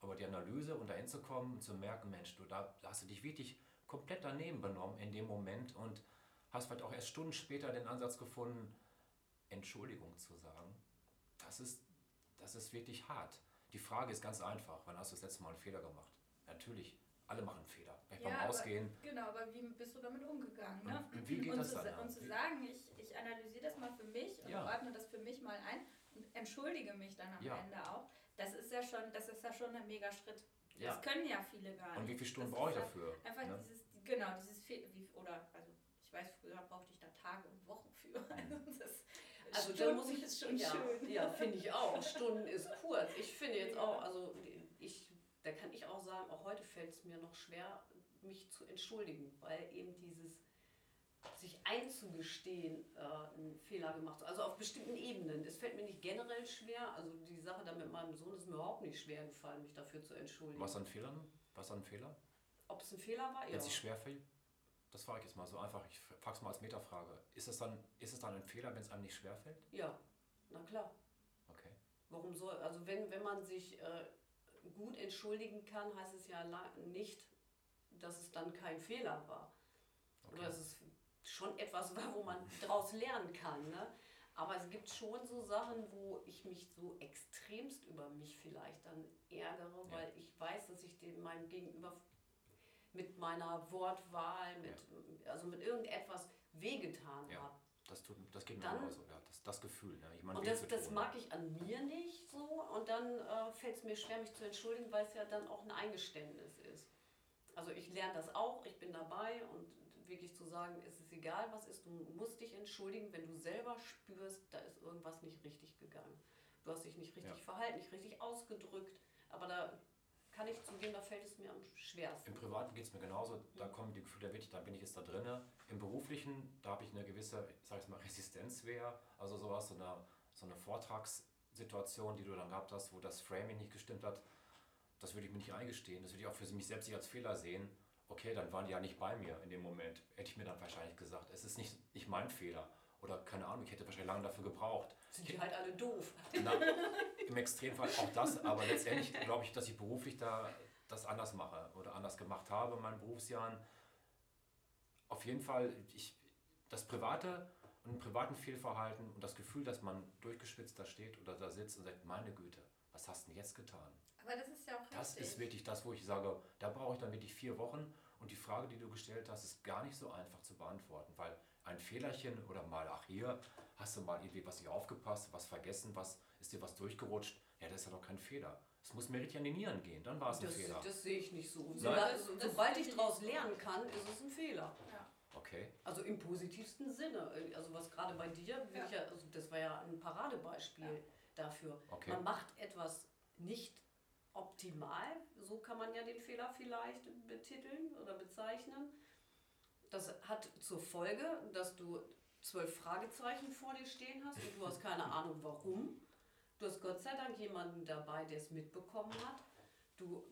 Aber die Analyse und dahin zu kommen und zu merken, Mensch, du, da hast du dich wirklich komplett daneben benommen in dem Moment und hast vielleicht auch erst Stunden später den Ansatz gefunden, Entschuldigung zu sagen. Das ist, das ist wirklich hart. Die Frage ist ganz einfach, wann hast du das letzte Mal einen Fehler gemacht? Natürlich, alle machen Fehler. ja, beim Ausgehen. Aber, genau, aber wie bist du damit umgegangen? Ne? Und, wie geht und das zu, dann? Und zu sagen, ich, ich analysiere das mal für mich und ja. ordne das für mich mal ein und entschuldige mich dann am ja. Ende auch. Das ist ja schon, das ist ja schon ein mega Schritt. Ja. Das können ja viele gar nicht. Und wie viele Stunden brauche ich dafür? Einfach ne? dieses, genau, dieses, wie, oder, also ich weiß, früher brauchte ich da Tage und Wochen für. Mhm. Also, also da muss ich es schon ja, schön. Ja, finde ich auch. Stunden ist kurz. Ich finde jetzt auch, also ich, da kann ich auch sagen, auch heute fällt es mir noch schwer, mich zu entschuldigen, weil eben dieses sich einzugestehen, äh, einen Fehler gemacht Also auf bestimmten Ebenen. Es fällt mir nicht generell schwer. Also die Sache da mit meinem Sohn ist mir überhaupt nicht schwer gefallen, mich dafür zu entschuldigen. Was an Fehlern? Was an Fehler? Ob es ein Fehler war? Wenn ja. es sich schwer fällt? Das frage ich jetzt mal so einfach. Ich frage es mal als Metafrage. Ist es dann, ist es dann ein Fehler, wenn es einem nicht schwer fällt? Ja, na klar. Okay. Warum soll, also wenn, wenn man sich äh, gut entschuldigen kann, heißt es ja nicht, dass es dann kein Fehler war. Okay. Oder dass es schon etwas war, wo man daraus lernen kann. Ne? Aber es gibt schon so Sachen, wo ich mich so extremst über mich vielleicht dann ärgere, ja. weil ich weiß, dass ich dem meinem Gegenüber mit meiner Wortwahl, mit, ja. also mit irgendetwas wehgetan ja. habe. Das, tut, das geht mir dann, so, ja, das, das Gefühl. Ja. Ich meine, und das, das mag ich an mir nicht so und dann äh, fällt es mir schwer, mich zu entschuldigen, weil es ja dann auch ein Eingeständnis ist. Also ich lerne das auch, ich bin dabei und wirklich zu sagen, es ist egal, was ist, du musst dich entschuldigen, wenn du selber spürst, da ist irgendwas nicht richtig gegangen. Du hast dich nicht richtig ja. verhalten, nicht richtig ausgedrückt, aber da kann ich zugeben, da fällt es mir am schwersten. Im Privaten geht es mir genauso, da kommen die Gefühle wirklich, da bin ich jetzt da drin. Im Beruflichen, da habe ich eine gewisse, sag ich mal, Resistenzwehr, also sowas, so eine, so eine Vortragssituation, die du dann gehabt hast, wo das Framing nicht gestimmt hat, das würde ich mir nicht eingestehen, das würde ich auch für mich selbst nicht als Fehler sehen. Okay, dann waren die ja nicht bei mir in dem Moment. Hätte ich mir dann wahrscheinlich gesagt, es ist nicht, nicht mein Fehler. Oder keine Ahnung, ich hätte wahrscheinlich lange dafür gebraucht. Sind die halt alle doof? Na, Im Extremfall auch das, aber letztendlich glaube ich, dass ich beruflich da das anders mache oder anders gemacht habe in meinen Berufsjahren. Auf jeden Fall, ich, das Private und im privaten Fehlverhalten und das Gefühl, dass man durchgeschwitzt da steht oder da sitzt und sagt, meine Güte, was hast du denn jetzt getan? Aber das ist ja auch Das richtig. ist wirklich das, wo ich sage, da brauche ich dann wirklich vier Wochen. Und die Frage, die du gestellt hast, ist gar nicht so einfach zu beantworten, weil ein Fehlerchen oder mal, ach hier, hast du mal irgendwie was nicht aufgepasst, was vergessen, was ist dir was durchgerutscht, ja, das ist ja doch kein Fehler. Es muss mir richtig an die Nieren gehen, dann war es ein das, Fehler. Das sehe ich nicht so. so also, sobald ich daraus lernen kann, ist es ein Fehler. Ja. Okay. Also im positivsten Sinne. Also was gerade bei dir, ja. ja also das war ja ein Paradebeispiel ja. dafür. Okay. Man macht etwas nicht optimal, so kann man ja den Fehler vielleicht betiteln oder bezeichnen. Das hat zur Folge, dass du zwölf Fragezeichen vor dir stehen hast und du hast keine Ahnung warum. Du hast Gott sei Dank jemanden dabei, der es mitbekommen hat. Du,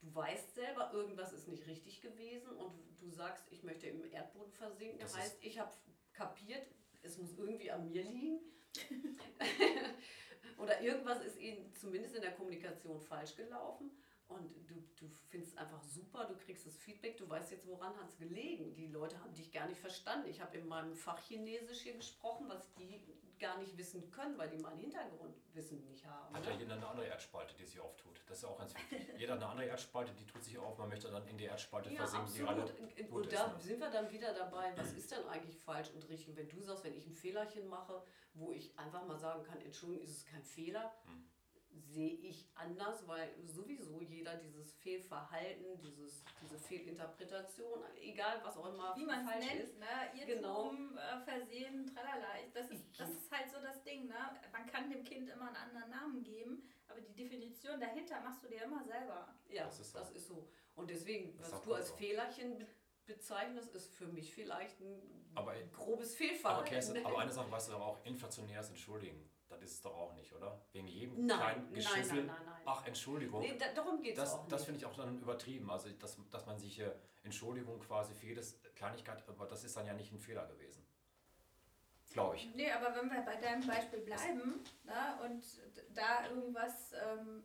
du weißt selber, irgendwas ist nicht richtig gewesen und du sagst, ich möchte im Erdboden versinken. Das heißt, ich habe kapiert, es muss irgendwie an mir liegen. Oder irgendwas ist ihnen zumindest in der Kommunikation falsch gelaufen. Und du, du findest es einfach super, du kriegst das Feedback, du weißt jetzt, woran hat es gelegen. Die Leute haben dich gar nicht verstanden. Ich habe in meinem Fach Chinesisch hier gesprochen, was die gar nicht wissen können, weil die meinen Hintergrundwissen nicht haben. Hat ja jeder eine andere Erdspalte, die sich auftut. Das ist ja auch ganz wichtig. jeder eine andere Erdspalte, die tut sich auf, man möchte dann in die Erdspalte ja, versinken, die alle gut Und da ist, ne? sind wir dann wieder dabei, was ist denn eigentlich falsch und richtig? Und wenn du sagst, wenn ich ein Fehlerchen mache, wo ich einfach mal sagen kann, Entschuldigung, ist es kein Fehler, hm sehe ich anders, weil sowieso jeder dieses Fehlverhalten, dieses, diese Fehlinterpretation, egal was auch immer Wie man falsch nennt, ist, ne? Irrtum, genau. äh, Versehen, tralala. Das ist, das ist halt so das Ding. Ne? Man kann dem Kind immer einen anderen Namen geben, aber die Definition dahinter machst du dir immer selber. Ja, das ist so. Das ist so. Und deswegen, das was du als so. Fehlerchen bezeichnest, ist für mich vielleicht ein aber, grobes Fehlverhalten. Aber, Kerstin, aber eine Sache weißt du aber auch, inflationäres Entschuldigen ist es doch auch nicht, oder? Wegen jedem nein, kleinen Geschüssel. Nein, nein, nein, Ach, Entschuldigung. Nee, da, darum geht es auch Das finde ich auch dann übertrieben. Also, dass, dass man sich äh, Entschuldigung quasi für jedes Kleinigkeit, aber das ist dann ja nicht ein Fehler gewesen. Glaube ich. Nee, aber wenn wir bei deinem Beispiel bleiben na, ne, und da irgendwas ähm,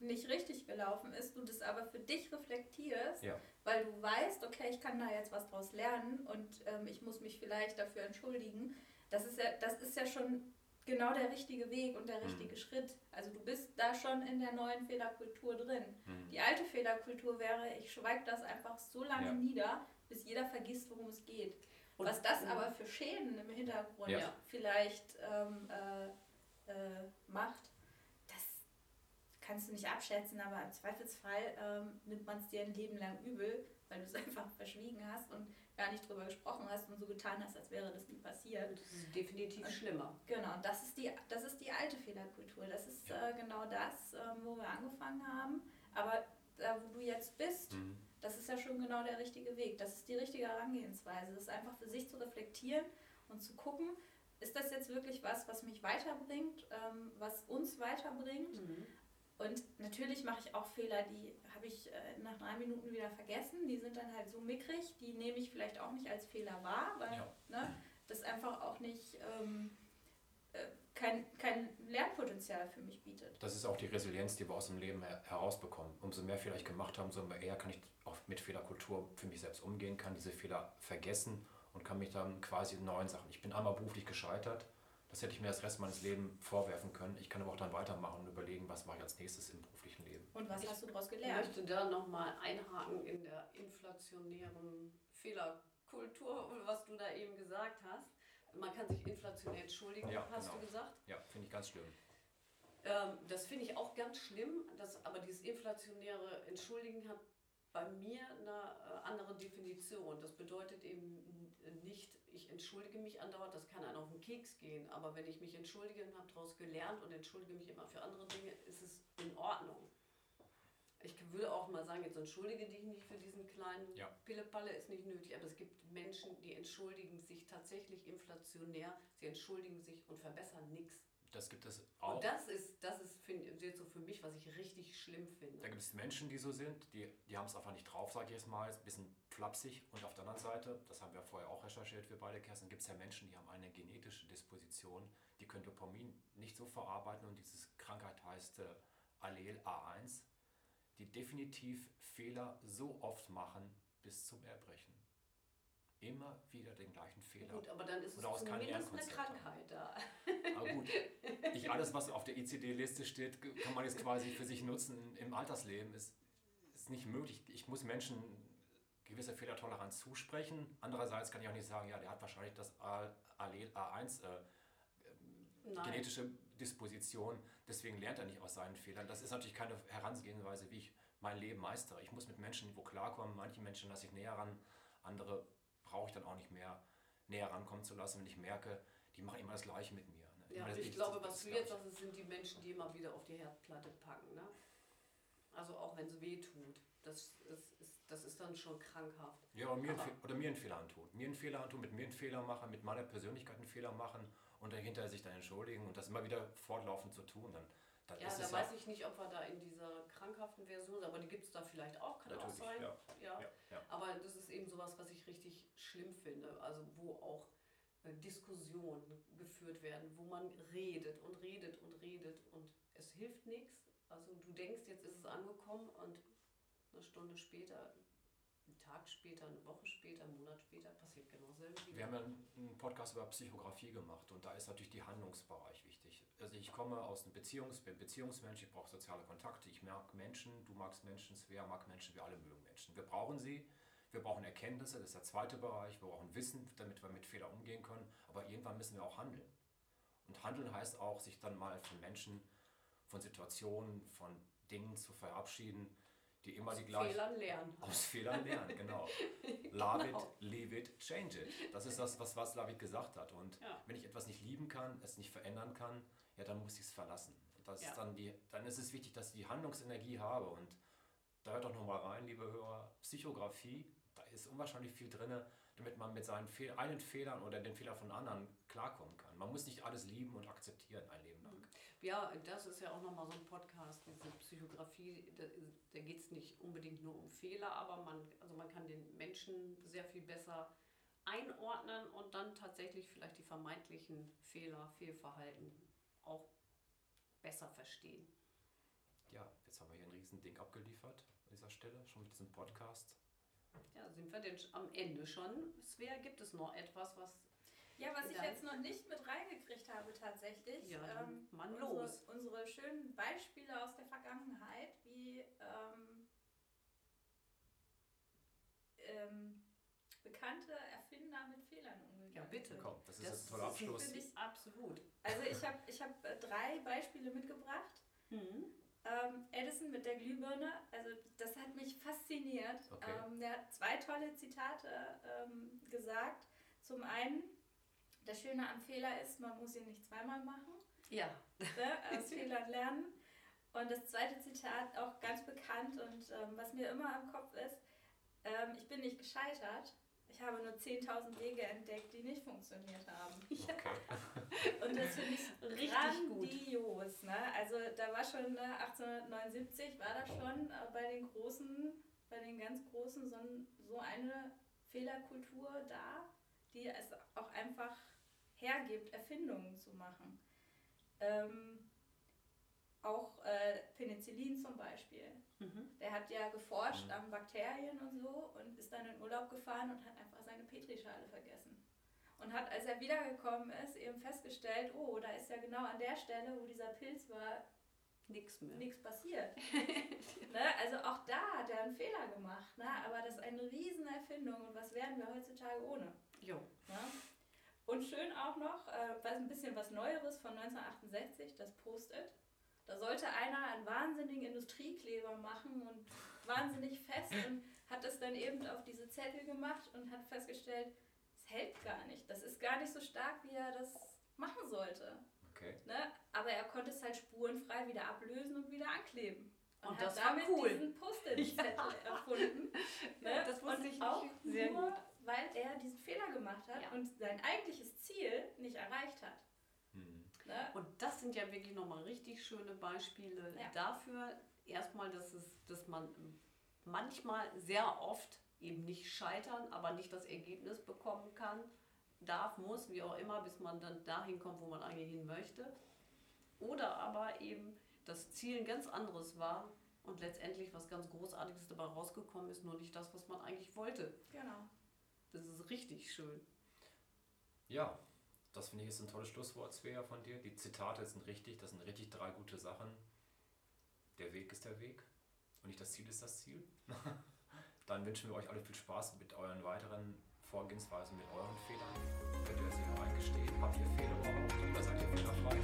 nicht richtig gelaufen ist, du das aber für dich reflektierst, ja. weil du weißt, okay, ich kann da jetzt was draus lernen und ähm, ich muss mich vielleicht dafür entschuldigen, das ist ja, das ist ja schon genau der richtige Weg und der richtige mhm. Schritt. Also du bist da schon in der neuen Fehlerkultur drin. Mhm. Die alte Fehlerkultur wäre, ich schweige das einfach so lange ja. nieder, bis jeder vergisst, worum es geht. Und Was das aber für Schäden im Hintergrund ja. vielleicht ähm, äh, äh, macht, das kannst du nicht abschätzen, aber im Zweifelsfall ähm, nimmt man es dir ein Leben lang übel, weil du es einfach verschwiegen hast und gar nicht drüber gesprochen hast und so getan hast, als wäre das nie passiert. Das ist definitiv und, schlimmer. Genau, das ist die, das ist die alte Fehlerkultur. Das ist äh, genau das, äh, wo wir angefangen haben. Aber da, wo du jetzt bist, mhm. das ist ja schon genau der richtige Weg. Das ist die richtige Herangehensweise. Das ist einfach für sich zu reflektieren und zu gucken, ist das jetzt wirklich was, was mich weiterbringt, ähm, was uns weiterbringt? Mhm. Und natürlich mache ich auch Fehler, die habe ich äh, nach drei Minuten wieder vergessen. Die sind dann halt so mickrig, die nehme ich vielleicht auch nicht als Fehler wahr, weil ja. ne, das einfach auch nicht ähm, äh, kein, kein Lernpotenzial für mich bietet. Das ist auch die Resilienz, die wir aus dem Leben her herausbekommen. Umso mehr vielleicht gemacht haben, umso eher kann ich auch mit Fehlerkultur für mich selbst umgehen kann, diese Fehler vergessen und kann mich dann quasi in neuen Sachen. Ich bin einmal beruflich gescheitert, das hätte ich mir das Rest meines Lebens vorwerfen können. Ich kann aber auch dann weitermachen und überlegen, was mache ich als nächstes im Leben. Und was ich hast du daraus gelernt? Ich möchte da nochmal einhaken in der inflationären Fehlerkultur, was du da eben gesagt hast. Man kann sich inflationär entschuldigen, Ja, hast genau. du gesagt. Ja, finde ich ganz schlimm. Ähm, das finde ich auch ganz schlimm, dass, aber dieses inflationäre Entschuldigen hat bei mir eine äh, andere Definition. Das bedeutet eben nicht, ich entschuldige mich andauernd, das kann einem auf den Keks gehen, aber wenn ich mich entschuldige und habe daraus gelernt und entschuldige mich immer für andere Dinge, ist es in Ordnung. Ich würde auch mal sagen, jetzt entschuldige dich nicht für diesen kleinen Ja. Pillepalle, ist nicht nötig, aber es gibt Menschen, die entschuldigen sich tatsächlich inflationär, sie entschuldigen sich und verbessern nichts. Das gibt es auch. Und das ist, das ist finde ich, jetzt so für mich, was ich richtig schlimm Da finde. gibt es Menschen, die so sind, die, die haben es einfach nicht drauf, sage ich jetzt mal, ist ein bisschen flapsig. Und auf der anderen Seite, das haben wir vorher auch recherchiert, wir beide, Kerstin, gibt es ja Menschen, die haben eine genetische Disposition, die können Dopamin nicht so verarbeiten und diese Krankheit heißt äh, Allel A1, die definitiv Fehler so oft machen bis zum Erbrechen. Immer wieder den gleichen Fehler. Gut, aber dann ist es daraus kein zumindest eine. Krankheit da. Aber gut, nicht alles, was auf der ICD-Liste steht, kann man jetzt quasi für sich nutzen im Alltagsleben. Ist, ist nicht möglich. Ich muss Menschen gewisse Fehlertoleranz zusprechen. Andererseits kann ich auch nicht sagen, ja, der hat wahrscheinlich das Allel A1 äh, genetische Disposition, deswegen lernt er nicht aus seinen Fehlern. Das ist natürlich keine Herangehensweise, wie ich mein Leben meistere. Ich muss mit Menschen wo klarkommen. Manche Menschen lasse ich näher ran, andere brauche ich dann auch nicht mehr näher rankommen zu lassen, wenn ich merke, die machen immer das Gleiche mit mir. Ne? Ja, das- ich das- glaube, das was du jetzt sagst, das sind die Menschen, die immer wieder auf die Herdplatte packen. Ne? Also auch wenn es weh tut. Das ist, ist, das ist dann schon krankhaft. Ja, oder mir, einen, oder mir einen Fehler antun. Mir einen Fehler antun, mit mir einen Fehler machen, mit meiner Persönlichkeit einen Fehler machen und dann hinterher sich dann entschuldigen und das immer wieder fortlaufend zu tun, dann, dann Ja, ist da es weiß ich nicht, ob wir da in dieser krankhaften Version sind, aber die gibt es da vielleicht auch, kann auch Natürlich, sein. ja. Ja. Ja, ja. Aber das ist eben sowas, was ich richtig schlimm finde. Also wo auch äh, Diskussionen geführt werden, wo man redet und redet und redet und es hilft nichts. Also du denkst, jetzt ist es angekommen und eine Stunde später, Tag später, eine Woche später, einen Monat später passiert genau dasselbe Wir haben ja einen Podcast über Psychografie gemacht und da ist natürlich die Handlungsbereich wichtig. Also ich komme aus einem Beziehungs bin Beziehungsmensch, ich brauche soziale Kontakte, ich mag Menschen, du magst Menschen, Svea mag Menschen, wir alle mögen Menschen. Wir brauchen sie, wir brauchen Erkenntnisse, das ist der zweite Bereich, wir brauchen Wissen, damit wir mit Fehlern umgehen können, aber irgendwann müssen wir auch handeln. Und handeln heißt auch, sich dann mal von Menschen, von Situationen, von Dingen zu verabschieden, die immer die gleichen... Fehlern lernen. Aus Fehlern lernen, genau. Love Genau. it, leave it, change it. Das ist das, was Václavic gesagt hat. Und Ja. wenn ich etwas nicht lieben kann, es nicht verändern kann, ja, dann muss ich es verlassen. Das Ja. ist dann, die, dann ist es wichtig, dass ich die Handlungsenergie habe. Und da hört doch nochmal rein, liebe Hörer, Psychografie, da ist unwahrscheinlich viel drin, damit man mit seinen Fehl eigenen Fehlern oder den Fehlern von anderen klarkommen kann. Man muss nicht alles lieben und akzeptieren ein Leben lang. Ja, das ist ja auch nochmal so ein Podcast, diese Psychografie, da, da geht es nicht unbedingt nur um Fehler, aber man, also man kann den Menschen sehr viel besser einordnen und dann tatsächlich vielleicht die vermeintlichen Fehler, Fehlverhalten auch besser verstehen. Ja, jetzt haben wir hier ein riesen Ding abgeliefert an dieser Stelle, schon mit diesem Podcast. Ja, sind wir denn am Ende schon? Svea, gibt es noch etwas, was... Ja, was ich jetzt noch nicht mit reingekriegt habe tatsächlich, Ja, ähm, Mann, unsere, los. unsere schönen Beispiele aus der Vergangenheit, wie ähm, ähm, bekannte Erfinder mit Fehlern umgegangen Ja, bitte. sind. Komm, das ist ein toller Abschluss. finde ich absolut. Also ich habe ich hab äh, drei Beispiele mitgebracht. Mhm. Ähm, Edison mit der Glühbirne, also das hat mich fasziniert. Okay. Ähm, der hat zwei tolle Zitate ähm, gesagt. Zum einen, das Schöne am Fehler ist, man muss ihn nicht zweimal machen. Ja, Ne? Aus Fehlern lernen. Und das zweite Zitat, auch ganz bekannt und ähm, was mir immer im Kopf ist, ähm, ich bin nicht gescheitert. Ich habe nur 10.000 Wege entdeckt, die nicht funktioniert haben. Okay. Und das finde ich Richtig grandios. Ne? Also da war schon ne, 1879 war da schon äh, bei den großen, bei den ganz großen so, so eine Fehlerkultur da, die es auch einfach hergibt, Erfindungen zu machen. Ähm, auch äh, Penicillin zum Beispiel. Mhm. Der hat ja geforscht mhm. an Bakterien und so und ist dann in Urlaub gefahren und hat einfach seine Petrischale vergessen. Und hat, als er wiedergekommen ist, eben festgestellt, oh, da ist ja genau an der Stelle, wo dieser Pilz war, nichts mehr. Nichts passiert. ne? Also auch da hat er einen Fehler gemacht. Ne? Aber das ist eine Riesenerfindung und was werden wir heutzutage ohne? Jo. Ne? Und schön auch noch, äh, ein bisschen was Neueres von 1968, das Post-it. Da sollte einer einen wahnsinnigen Industriekleber machen und wahnsinnig fest und hat es dann eben auf diese Zettel gemacht und hat festgestellt, es hält gar nicht. Das ist gar nicht so stark, wie er das machen sollte. Okay. Ne? Aber er konnte es halt spurenfrei wieder ablösen und wieder ankleben. Und, und das hat damit cool. diesen Post-it-Zettel ja. erfunden. Ne? Das wusste und ich auch sehr nur, gut. Weil er diesen Fehler gemacht hat ja. und sein eigentliches Ziel nicht erreicht hat. Mhm. Ne? Und das sind ja wirklich nochmal richtig schöne Beispiele ja. dafür. Erstmal, dass, es, dass man manchmal sehr oft eben nicht scheitern, aber nicht das Ergebnis bekommen kann, darf, muss, wie auch immer, bis man dann dahin kommt, wo man eigentlich hin möchte. Oder aber eben das Ziel ein ganz anderes war und letztendlich was ganz Großartiges dabei rausgekommen ist, nur nicht das, was man eigentlich wollte. Genau. Das ist richtig schön. Ja, das finde ich ist ein tolles Schlusswort, Svea, von dir. Die Zitate sind richtig, das sind richtig drei gute Sachen. Der Weg ist der Weg und nicht das Ziel ist das Ziel. Dann wünschen wir euch alle viel Spaß mit euren weiteren Vorgehensweisen mit euren Fehlern. Könnt ihr sie auch eingestehen? Habt ihr Fehler überhaupt oder seid ihr fehlerfrei?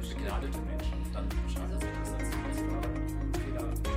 Begnadete Menschen, dann schreibt uns das dazu, was Fehler